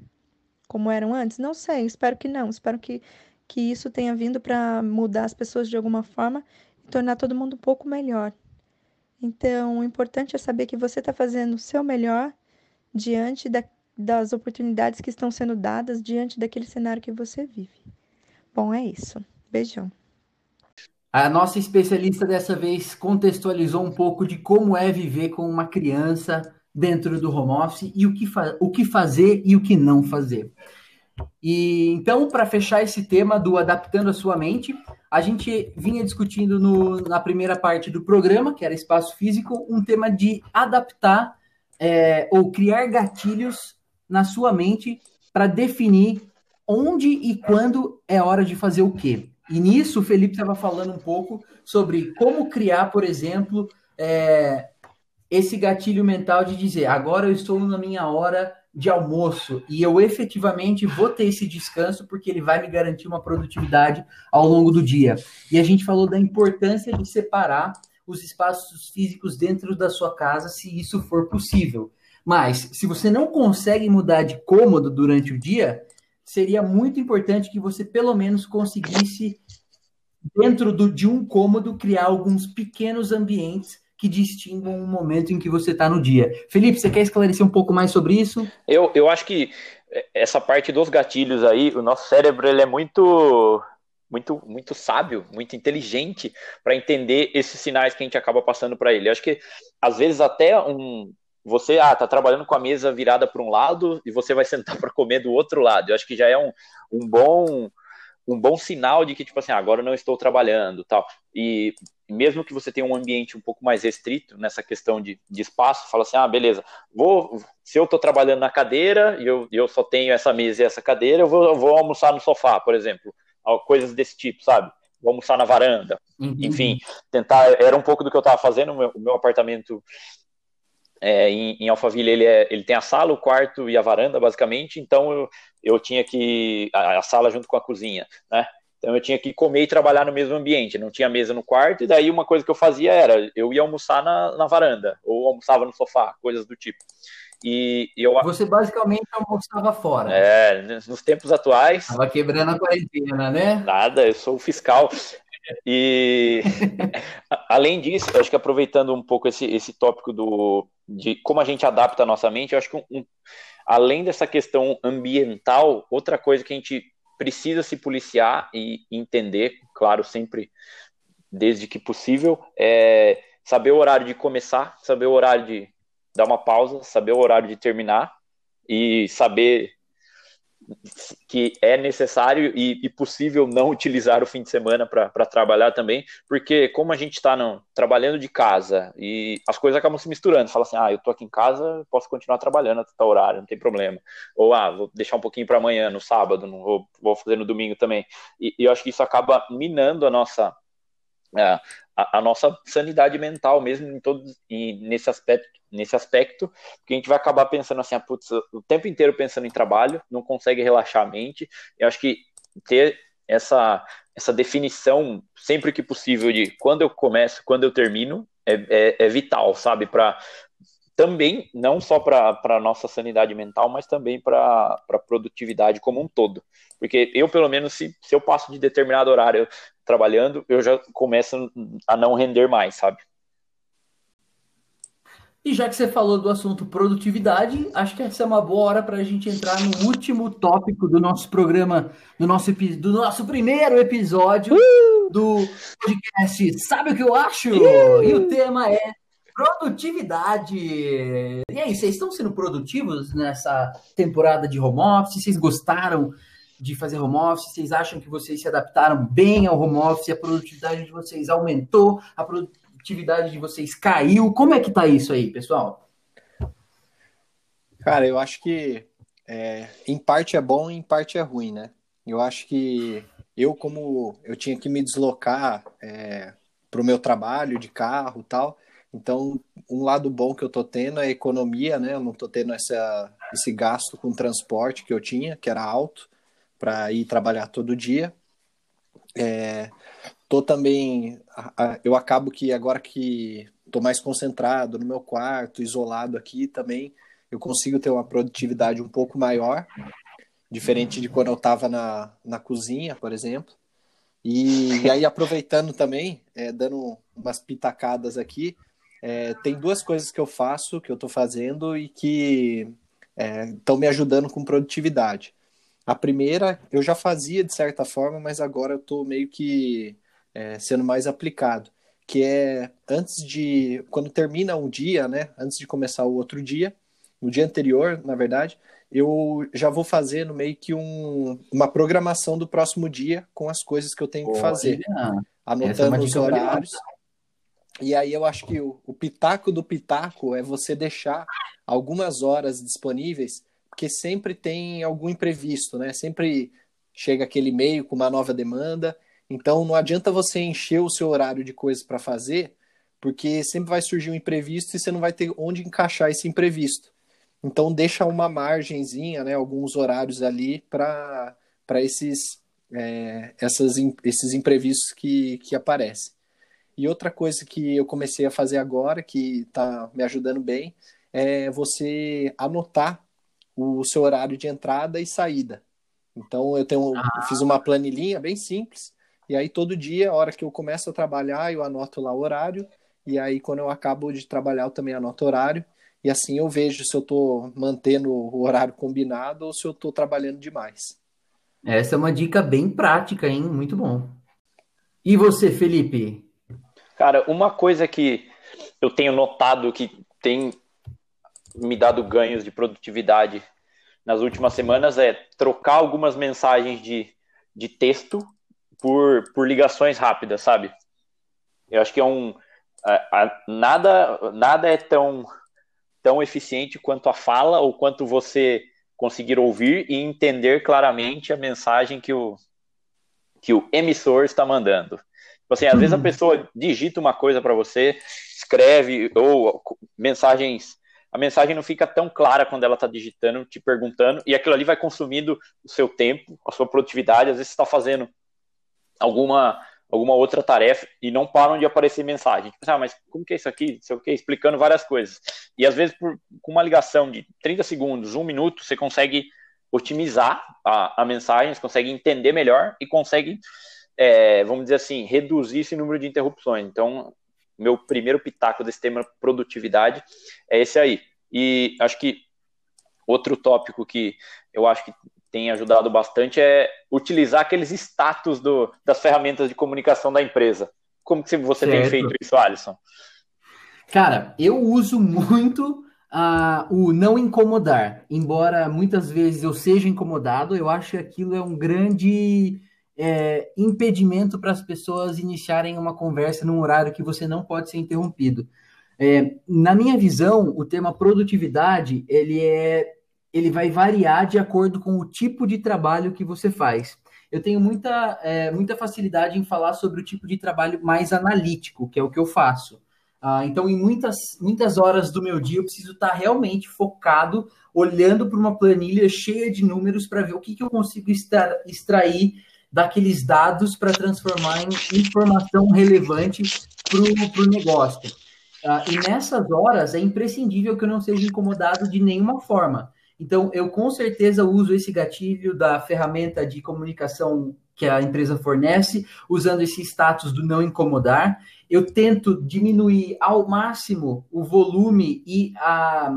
como eram antes? Não sei, espero que não. Espero que, que isso tenha vindo para mudar as pessoas de alguma forma e tornar todo mundo um pouco melhor. Então, o importante é saber que você está fazendo o seu melhor diante da, das oportunidades que estão sendo dadas, diante daquele cenário que você vive. Bom, é isso. Beijão. A nossa especialista dessa vez contextualizou um pouco de como é viver com uma criança dentro do home office e o que, o que fazer e o que não fazer. E então, para fechar esse tema do adaptando a sua mente, a gente vinha discutindo no, na primeira parte do programa, que era espaço físico, um tema de adaptar é, ou criar gatilhos na sua mente para definir onde e quando é hora de fazer o quê. E nisso o Felipe estava falando um pouco sobre como criar, por exemplo, é, esse gatilho mental de dizer agora eu estou na minha hora de almoço e eu efetivamente vou ter esse descanso porque ele vai me garantir uma produtividade ao longo do dia. E a gente falou da importância de separar os espaços físicos dentro da sua casa, se isso for possível. Mas se você não consegue mudar de cômodo durante o dia, seria muito importante que você pelo menos conseguisse, dentro do, de um cômodo, criar alguns pequenos ambientes que distinguam o momento em que você está no dia. Felipe, você quer esclarecer um pouco mais sobre isso? Eu, eu acho que essa parte dos gatilhos aí, o nosso cérebro ele é muito muito muito sábio, muito inteligente para entender esses sinais que a gente acaba passando para ele. Eu acho que às vezes até um você ah, tá trabalhando com a mesa virada para um lado e você vai sentar para comer do outro lado. Eu acho que já é um, um bom um bom sinal de que tipo assim, ah, agora eu não estou trabalhando, tal. E mesmo que você tenha um ambiente um pouco mais restrito nessa questão de, de espaço, fala assim, ah, beleza, vou, se eu estou trabalhando na cadeira e eu, eu só tenho essa mesa e essa cadeira, eu vou, eu vou almoçar no sofá, por exemplo, coisas desse tipo, sabe? Vou almoçar na varanda, uhum. enfim, tentar, era um pouco do que eu estava fazendo, o meu, o meu apartamento é, em, em, Alphaville ele, é, ele tem a sala, o quarto e a varanda, basicamente, então eu, eu tinha que. A, a, sala junto com a cozinha, né? Então eu tinha que comer e trabalhar no mesmo ambiente, não tinha mesa no quarto, e daí uma coisa que eu fazia era eu ia almoçar na, na varanda, ou almoçava no sofá, coisas do tipo. E, e eu... Você basicamente almoçava fora. É, nos tempos atuais. Tava quebrando a quarentena, né? Nada, eu sou fiscal. E além disso, acho que aproveitando um pouco esse, esse tópico do, de como a gente adapta a nossa mente, acho que um, um, além dessa questão ambiental, outra coisa que a gente precisa se policiar e entender, claro, sempre desde que possível, é saber o horário de começar, saber o horário de dar uma pausa, saber o horário de terminar e saber que é necessário e, e, possível não utilizar o fim de semana para trabalhar também, porque como a gente está trabalhando de casa e as coisas acabam se misturando, fala assim, ah, eu tô aqui em casa, posso continuar trabalhando até tal horário, não tem problema, ou ah, vou deixar um pouquinho para amanhã, no sábado, não vou, vou fazer no domingo também, e, e eu acho que isso acaba minando a nossa é, a, a, nossa sanidade mental mesmo em todo, nesse aspecto, nesse aspecto, porque a gente vai acabar pensando assim, ah, putz, o tempo inteiro pensando em trabalho, não consegue relaxar a mente. Eu acho que ter essa, essa definição sempre que possível de quando eu começo, quando eu termino, é, é, é vital, sabe? Para também, não só para a nossa sanidade mental, mas também para a produtividade como um todo. Porque eu, pelo menos, se, se eu passo de determinado horário trabalhando, eu já começo a não render mais, sabe? E já que você falou do assunto produtividade, acho que essa é uma boa hora para a gente entrar no último tópico do nosso programa, do nosso, do nosso primeiro episódio uh! do podcast Sabe o que eu acho? Uh! E o tema é produtividade. E aí, vocês estão sendo produtivos nessa temporada de home office? Vocês gostaram de fazer home office? Vocês acham que vocês se adaptaram bem ao home office? A produtividade de vocês aumentou? A produtividade de vocês caiu? Como é que tá isso aí, pessoal? Cara, eu acho que é, em parte é bom em parte é ruim, né? Eu acho que eu, como eu tinha que me deslocar é, para o meu trabalho de carro tal, então um lado bom que eu tô tendo é a economia, né? Eu não tô tendo essa, esse gasto com transporte que eu tinha, que era alto para ir trabalhar todo dia. É, tô também, eu acabo que agora que tô mais concentrado no meu quarto, isolado aqui também, eu consigo ter uma produtividade um pouco maior. diferente de quando eu estava na, na cozinha, por exemplo. E, e aí, aproveitando também, é, dando umas pitacadas aqui, é, tem duas coisas que eu faço, que eu estou fazendo e que estão é, me ajudando com produtividade. A primeira eu já fazia de certa forma, mas agora eu estou meio que é, sendo mais aplicado, que é antes de quando termina um dia, né? Antes de começar o outro dia, no dia anterior, na verdade, eu já vou fazendo meio que um, uma programação do próximo dia com as coisas que eu tenho que fazer, Olha, anotando é os horários. E aí eu acho que o, o pitaco do pitaco é você deixar algumas horas disponíveis, porque sempre tem algum imprevisto, né? Sempre chega aquele e-mail com uma nova demanda. Então não adianta você encher o seu horário de coisas para fazer, porque sempre vai surgir um imprevisto e você não vai ter onde encaixar esse imprevisto. Então deixa uma margenzinha, né, alguns horários ali para esses, é, essas, esses imprevistos que, que aparecem. E outra coisa que eu comecei a fazer agora, que está me ajudando bem, é você anotar o seu horário de entrada e saída. Então eu tenho, ah. eu fiz uma planilhinha bem simples, e aí todo dia, a hora que eu começo a trabalhar, eu anoto lá o horário, e aí quando eu acabo de trabalhar, eu também anoto o horário, e assim eu vejo se eu estou mantendo o horário combinado ou se eu estou trabalhando demais. Essa é uma dica bem prática, hein? Muito bom. E você, Felipe? Cara, uma coisa que eu tenho notado que tem me dado ganhos de produtividade nas últimas semanas é trocar algumas mensagens de, de texto por, por ligações rápidas, sabe? Eu acho que é um. A, a, nada, nada é tão, tão eficiente quanto a fala ou quanto você conseguir ouvir e entender claramente a mensagem que o, que o emissor está mandando. Tipo assim, às vezes a uhum. pessoa digita uma coisa para você, escreve, ou mensagens a mensagem não fica tão clara quando ela está digitando, te perguntando, e aquilo ali vai consumindo o seu tempo, a sua produtividade. Às vezes você está fazendo alguma, alguma outra tarefa e não param de aparecer mensagem. Tipo, ah, mas como que é isso aqui? Sei o que, explicando várias coisas. E às vezes, por, com uma ligação de 30 segundos, um minuto, você consegue otimizar a, a mensagem, você consegue entender melhor e consegue, é, vamos dizer assim, reduzir esse número de interrupções. Então, meu primeiro pitaco desse tema produtividade é esse aí. E acho que outro tópico que eu acho que tem ajudado bastante é utilizar aqueles status do, das ferramentas de comunicação da empresa. Como que você certo. tem feito isso, Alisson? Cara, eu uso muito uh, o não incomodar. Embora muitas vezes eu seja incomodado, eu acho que aquilo é um grande é, impedimento para as pessoas iniciarem uma conversa num horário que você não pode ser interrompido. É, na minha visão, o tema produtividade ele é ele vai variar de acordo com o tipo de trabalho que você faz. Eu tenho muita, é, muita facilidade em falar sobre o tipo de trabalho mais analítico, que é o que eu faço. Ah, então, em muitas, muitas horas do meu dia, eu preciso estar realmente focado, olhando para uma planilha cheia de números para ver o que, que eu consigo extrair daqueles dados para transformar em informação relevante para o negócio. Uh, e nessas horas é imprescindível que eu não seja incomodado de nenhuma forma. Então, eu com certeza uso esse gatilho da ferramenta de comunicação que a empresa fornece, usando esse status do não incomodar. Eu tento diminuir ao máximo o volume e a,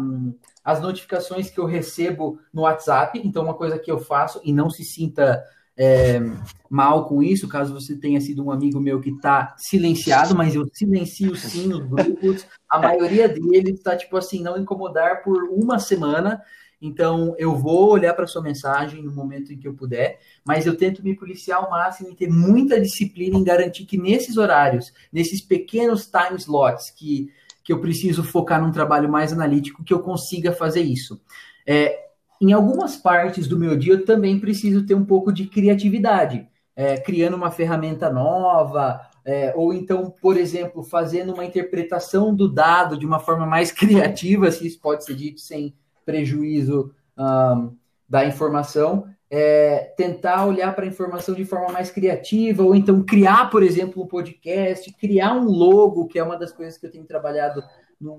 as notificações que eu recebo no WhatsApp. Então, uma coisa que eu faço, e não se sinta é, mal com isso, caso você tenha sido um amigo meu que está silenciado, mas eu silencio sim os grupos. A maioria deles está tipo assim, não incomodar por uma semana. Então eu vou olhar para sua mensagem no momento em que eu puder, mas eu tento me policiar ao máximo e ter muita disciplina em garantir que nesses horários, nesses pequenos time slots que, que eu preciso focar num trabalho mais analítico, que eu consiga fazer isso. É, em algumas partes do meu dia eu também preciso ter um pouco de criatividade, é, criando uma ferramenta nova, é, ou então, por exemplo, fazendo uma interpretação do dado de uma forma mais criativa, se isso pode ser dito sem prejuízo um, da informação, é, tentar olhar para a informação de forma mais criativa, ou então criar, por exemplo, um podcast, criar um logo, que é uma das coisas que eu tenho trabalhado num,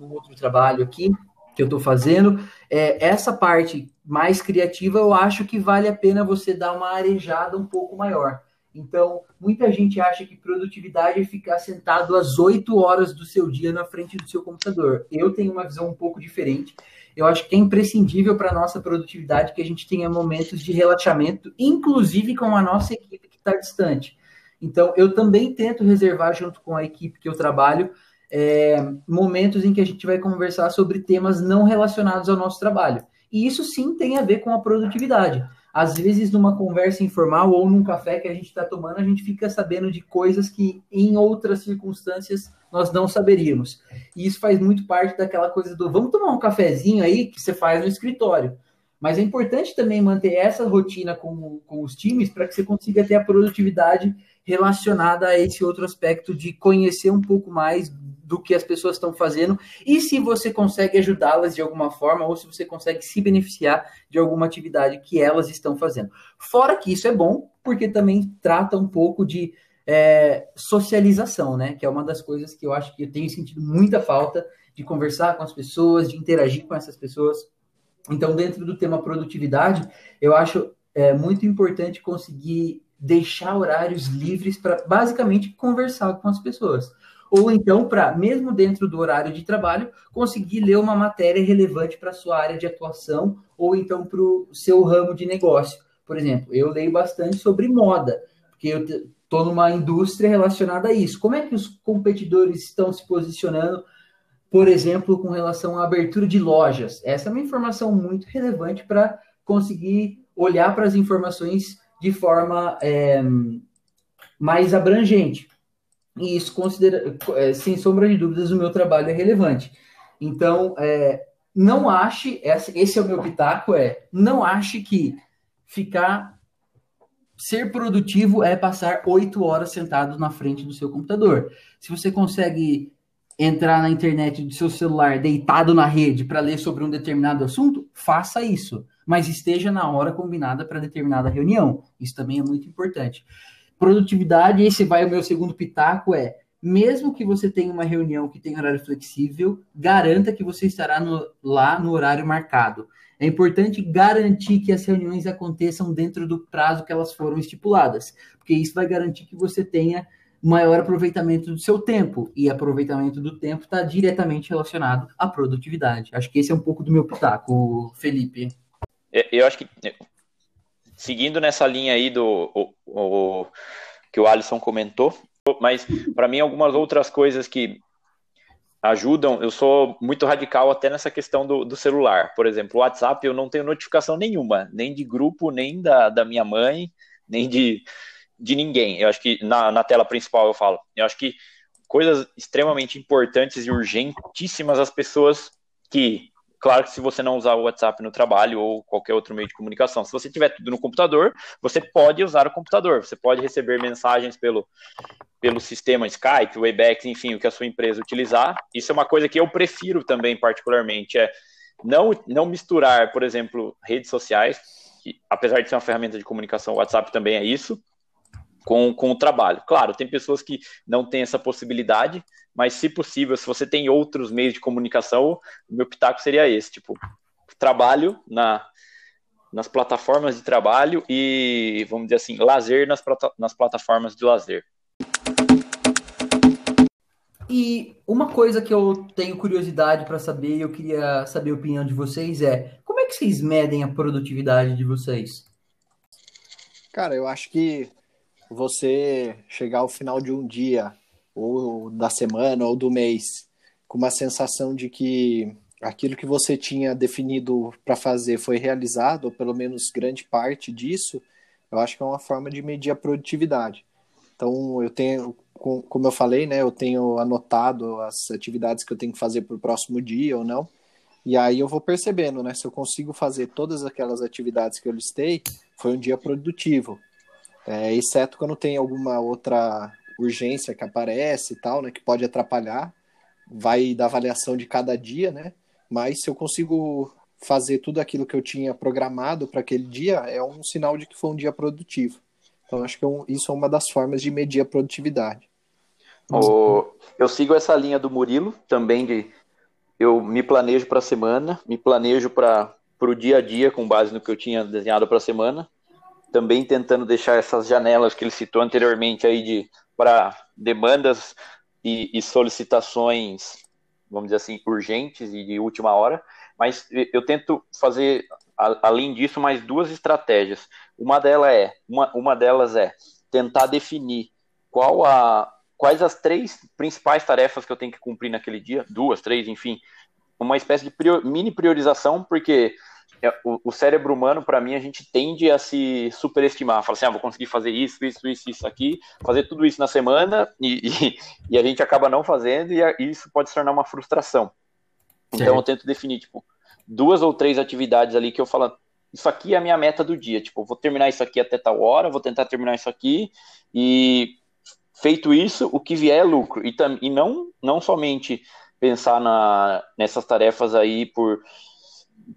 num outro trabalho aqui, que eu estou fazendo. É, essa parte mais criativa, eu acho que vale a pena você dar uma arejada um pouco maior. Então, muita gente acha que produtividade é ficar sentado às 8 horas do seu dia na frente do seu computador. Eu tenho uma visão um pouco diferente. Eu acho que é imprescindível para a nossa produtividade que a gente tenha momentos de relaxamento, inclusive com a nossa equipe que está distante. Então, eu também tento reservar, junto com a equipe que eu trabalho, é, momentos em que a gente vai conversar sobre temas não relacionados ao nosso trabalho. E isso sim tem a ver com a produtividade. Às vezes, numa conversa informal ou num café que a gente está tomando, a gente fica sabendo de coisas que em outras circunstâncias nós não saberíamos. E isso faz muito parte daquela coisa do vamos tomar um cafezinho aí que você faz no escritório. Mas é importante também manter essa rotina com, com os times para que você consiga ter a produtividade relacionada a esse outro aspecto de conhecer um pouco mais do que as pessoas estão fazendo e se você consegue ajudá-las de alguma forma ou se você consegue se beneficiar de alguma atividade que elas estão fazendo. Fora que isso é bom, porque também trata um pouco de é, socialização, né? Que é uma das coisas que eu acho que eu tenho sentido muita falta de conversar com as pessoas, de interagir com essas pessoas. Então, dentro do tema produtividade, eu acho é, muito importante conseguir deixar horários livres para basicamente conversar com as pessoas ou então para, mesmo dentro do horário de trabalho, conseguir ler uma matéria relevante para a sua área de atuação ou então para o seu ramo de negócio. Por exemplo, eu leio bastante sobre moda, porque eu estou numa indústria relacionada a isso. Como é que os competidores estão se posicionando, por exemplo, com relação à abertura de lojas? Essa é uma informação muito relevante para conseguir olhar para as informações de forma é, mais abrangente. E isso, considera, é, sem sombra de dúvidas, o meu trabalho é relevante. Então, é, não ache, esse é o meu pitaco, é não ache que ficar ser produtivo é passar oito horas sentado na frente do seu computador. Se você consegue entrar na internet do seu celular deitado na rede para ler sobre um determinado assunto, faça isso. Mas esteja na hora combinada para determinada reunião. Isso também é muito importante. Produtividade, esse vai o meu segundo pitaco, é mesmo que você tenha uma reunião que tenha horário flexível, garanta que você estará no, lá no horário marcado. É importante garantir que as reuniões aconteçam dentro do prazo que elas foram estipuladas, porque isso vai garantir que você tenha maior aproveitamento do seu tempo, e aproveitamento do tempo está diretamente relacionado à produtividade. Acho que esse é um pouco do meu pitaco, Felipe. É, eu acho que seguindo nessa linha aí do o, o, que o Alisson comentou, mas para mim algumas outras coisas que ajudam, eu sou muito radical até nessa questão do, do celular. Por exemplo, o WhatsApp eu não tenho notificação nenhuma, nem de grupo, nem da, da minha mãe, nem de, de ninguém. Eu acho que na, na tela principal eu falo. Eu acho que coisas extremamente importantes e urgentíssimas as pessoas que Claro que se você não usar o WhatsApp no trabalho ou qualquer outro meio de comunicação, se você tiver tudo no computador, você pode usar o computador, você pode receber mensagens pelo, pelo sistema Skype, Webex, enfim, o que a sua empresa utilizar. Isso é uma coisa que eu prefiro também, particularmente, é não, não misturar, por exemplo, redes sociais, que apesar de ser uma ferramenta de comunicação, o WhatsApp também é isso, com, com o trabalho. Claro, tem pessoas que não têm essa possibilidade, mas se possível, se você tem outros meios de comunicação, o meu pitaco seria esse, tipo, trabalho na, nas plataformas de trabalho e, vamos dizer assim, lazer nas, nas plataformas de lazer. E uma coisa que eu tenho curiosidade para saber, e eu queria saber a opinião de vocês é, como é que vocês medem a produtividade de vocês? Cara, eu acho que você chegar ao final de um dia, ou da semana, ou do mês, com uma sensação de que aquilo que você tinha definido para fazer foi realizado, ou pelo menos grande parte disso, eu acho que é uma forma de medir a produtividade. Então, eu tenho, como eu falei, né, eu tenho anotado as atividades que eu tenho que fazer para o próximo dia ou não, e aí eu vou percebendo, né, se eu consigo fazer todas aquelas atividades que eu listei, foi um dia produtivo é, exceto quando tem alguma outra urgência que aparece e tal, né, que pode atrapalhar, vai da avaliação de cada dia, né, mas se eu consigo fazer tudo aquilo que eu tinha programado para aquele dia, é um sinal de que foi um dia produtivo. Então, acho que é isso é uma das formas de medir a produtividade. Eu sigo essa linha do Murilo, também de eu me planejo para a semana, me planejo para o dia a dia com base no que eu tinha desenhado para a semana. Também tentando deixar essas janelas que ele citou anteriormente aí de para demandas e, e solicitações, vamos dizer assim, urgentes e de última hora. Mas eu tento fazer além disso mais duas estratégias. Uma delas é uma, uma delas é tentar definir qual a quais as três principais tarefas que eu tenho que cumprir naquele dia, duas, três, enfim, uma espécie de prior, mini priorização, porque o, o cérebro humano, para mim, a gente tende a se superestimar. Fala assim, ah, vou conseguir fazer isso, isso, isso, isso aqui, fazer tudo isso na semana, e, e, e a gente acaba não fazendo, e, a, e, isso pode se tornar uma frustração. Então eu tento definir, tipo, duas ou três atividades ali que eu falo, isso aqui é a minha meta do dia, tipo, vou terminar isso aqui até tal hora, vou tentar terminar isso aqui, e Feito isso, o que vier é lucro. E, tam, e não, não somente pensar na, nessas tarefas aí por,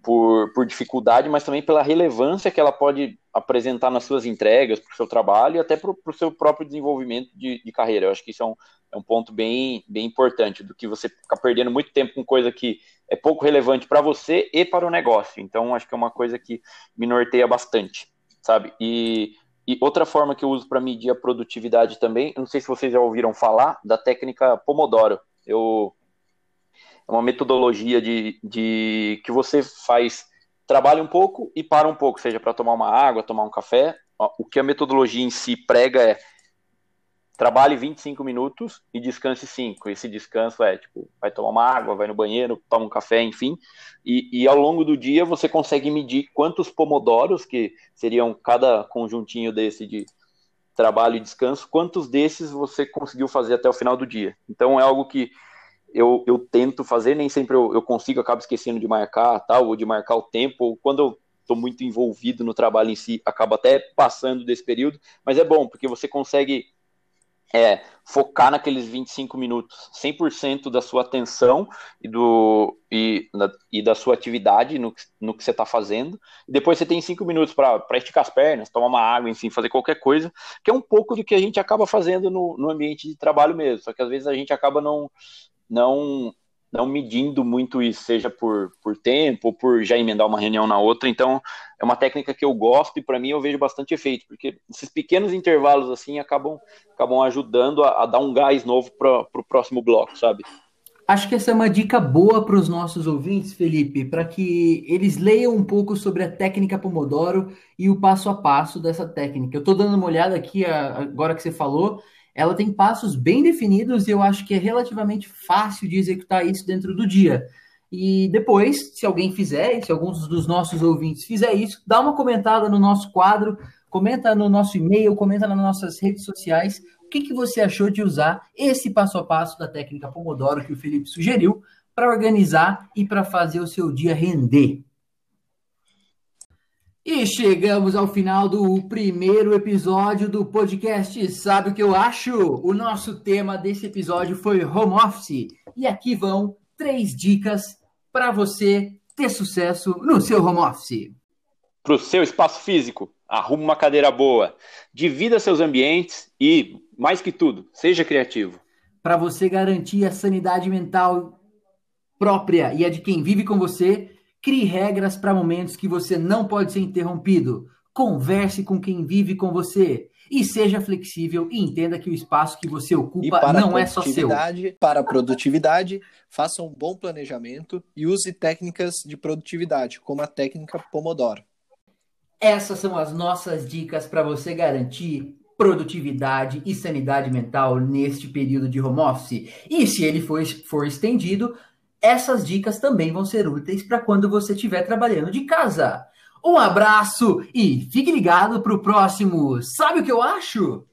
por, por dificuldade, mas também pela relevância que ela pode apresentar nas suas entregas, para o seu trabalho e até para o seu próprio desenvolvimento de, de, carreira. Eu acho que isso é um, é um ponto bem, bem importante, do que você ficar perdendo muito tempo com coisa que é pouco relevante para você e para o negócio. Então, acho que é uma coisa que me norteia bastante, sabe? E e outra forma que eu uso para medir a produtividade também, não sei se vocês já ouviram falar da técnica Pomodoro. Eu, é uma metodologia de, de que você faz, trabalha um pouco e para um pouco, seja para tomar uma água, tomar um café. O que a metodologia em si prega é trabalhe 25 minutos e descanse 5. Esse descanso é, tipo, vai tomar uma água, vai no banheiro, toma um café, enfim. E, e ao longo do dia você consegue medir quantos pomodoros, que seriam cada conjuntinho desse de trabalho e descanso, quantos desses você conseguiu fazer até o final do dia. Então é algo que eu, eu tento fazer, nem sempre eu, eu consigo, acabo esquecendo de marcar, tal, ou de marcar o tempo, ou quando eu estou muito envolvido no trabalho em si, acaba até passando desse período, mas é bom, porque você consegue é focar naqueles 25 minutos, 100% da sua atenção e, do, e, na, e da sua atividade no, no que você está fazendo. Depois você tem 5 minutos para esticar as pernas, tomar uma água, enfim, fazer qualquer coisa, que é um pouco do que a gente acaba fazendo no, no ambiente de trabalho mesmo. Só que às vezes a gente acaba não, não não medindo muito isso, seja por, por tempo ou por já emendar uma reunião na outra. Então, é uma técnica que eu gosto e para mim eu vejo bastante efeito, porque esses pequenos intervalos assim acabam, acabam ajudando a, a dar um gás novo para o próximo bloco, sabe? Acho que essa é uma dica boa para os nossos ouvintes, Felipe, para que eles leiam um pouco sobre a técnica Pomodoro e o passo a passo dessa técnica. Eu estou dando uma olhada aqui agora que você falou ela tem passos bem definidos e eu acho que é relativamente fácil de executar isso dentro do dia. E depois, se alguém fizer, se alguns dos nossos ouvintes fizer isso, dá uma comentada no nosso quadro, comenta no nosso e-mail, comenta nas nossas redes sociais o que, que você achou de usar esse passo a passo da técnica Pomodoro que o Felipe sugeriu para organizar e para fazer o seu dia render. E chegamos ao final do primeiro episódio do podcast Sabe o que eu acho? O nosso tema desse episódio foi home office. E aqui vão três dicas para você ter sucesso no seu home office. Para o seu espaço físico, arrume uma cadeira boa, divida seus ambientes e, mais que tudo, seja criativo. Para você garantir a sanidade mental própria e a de quem vive com você, Crie regras para momentos que você não pode ser interrompido. Converse com quem vive com você. E seja flexível e entenda que o espaço que você ocupa não é só seu. Para a produtividade, faça um bom planejamento e use técnicas de produtividade, como a técnica Pomodoro. Essas são as nossas dicas para você garantir produtividade e sanidade mental neste período de home office. E se ele for, for estendido, essas dicas também vão ser úteis para quando você estiver trabalhando de casa. Um abraço e fique ligado para o próximo. Sabe o que eu acho?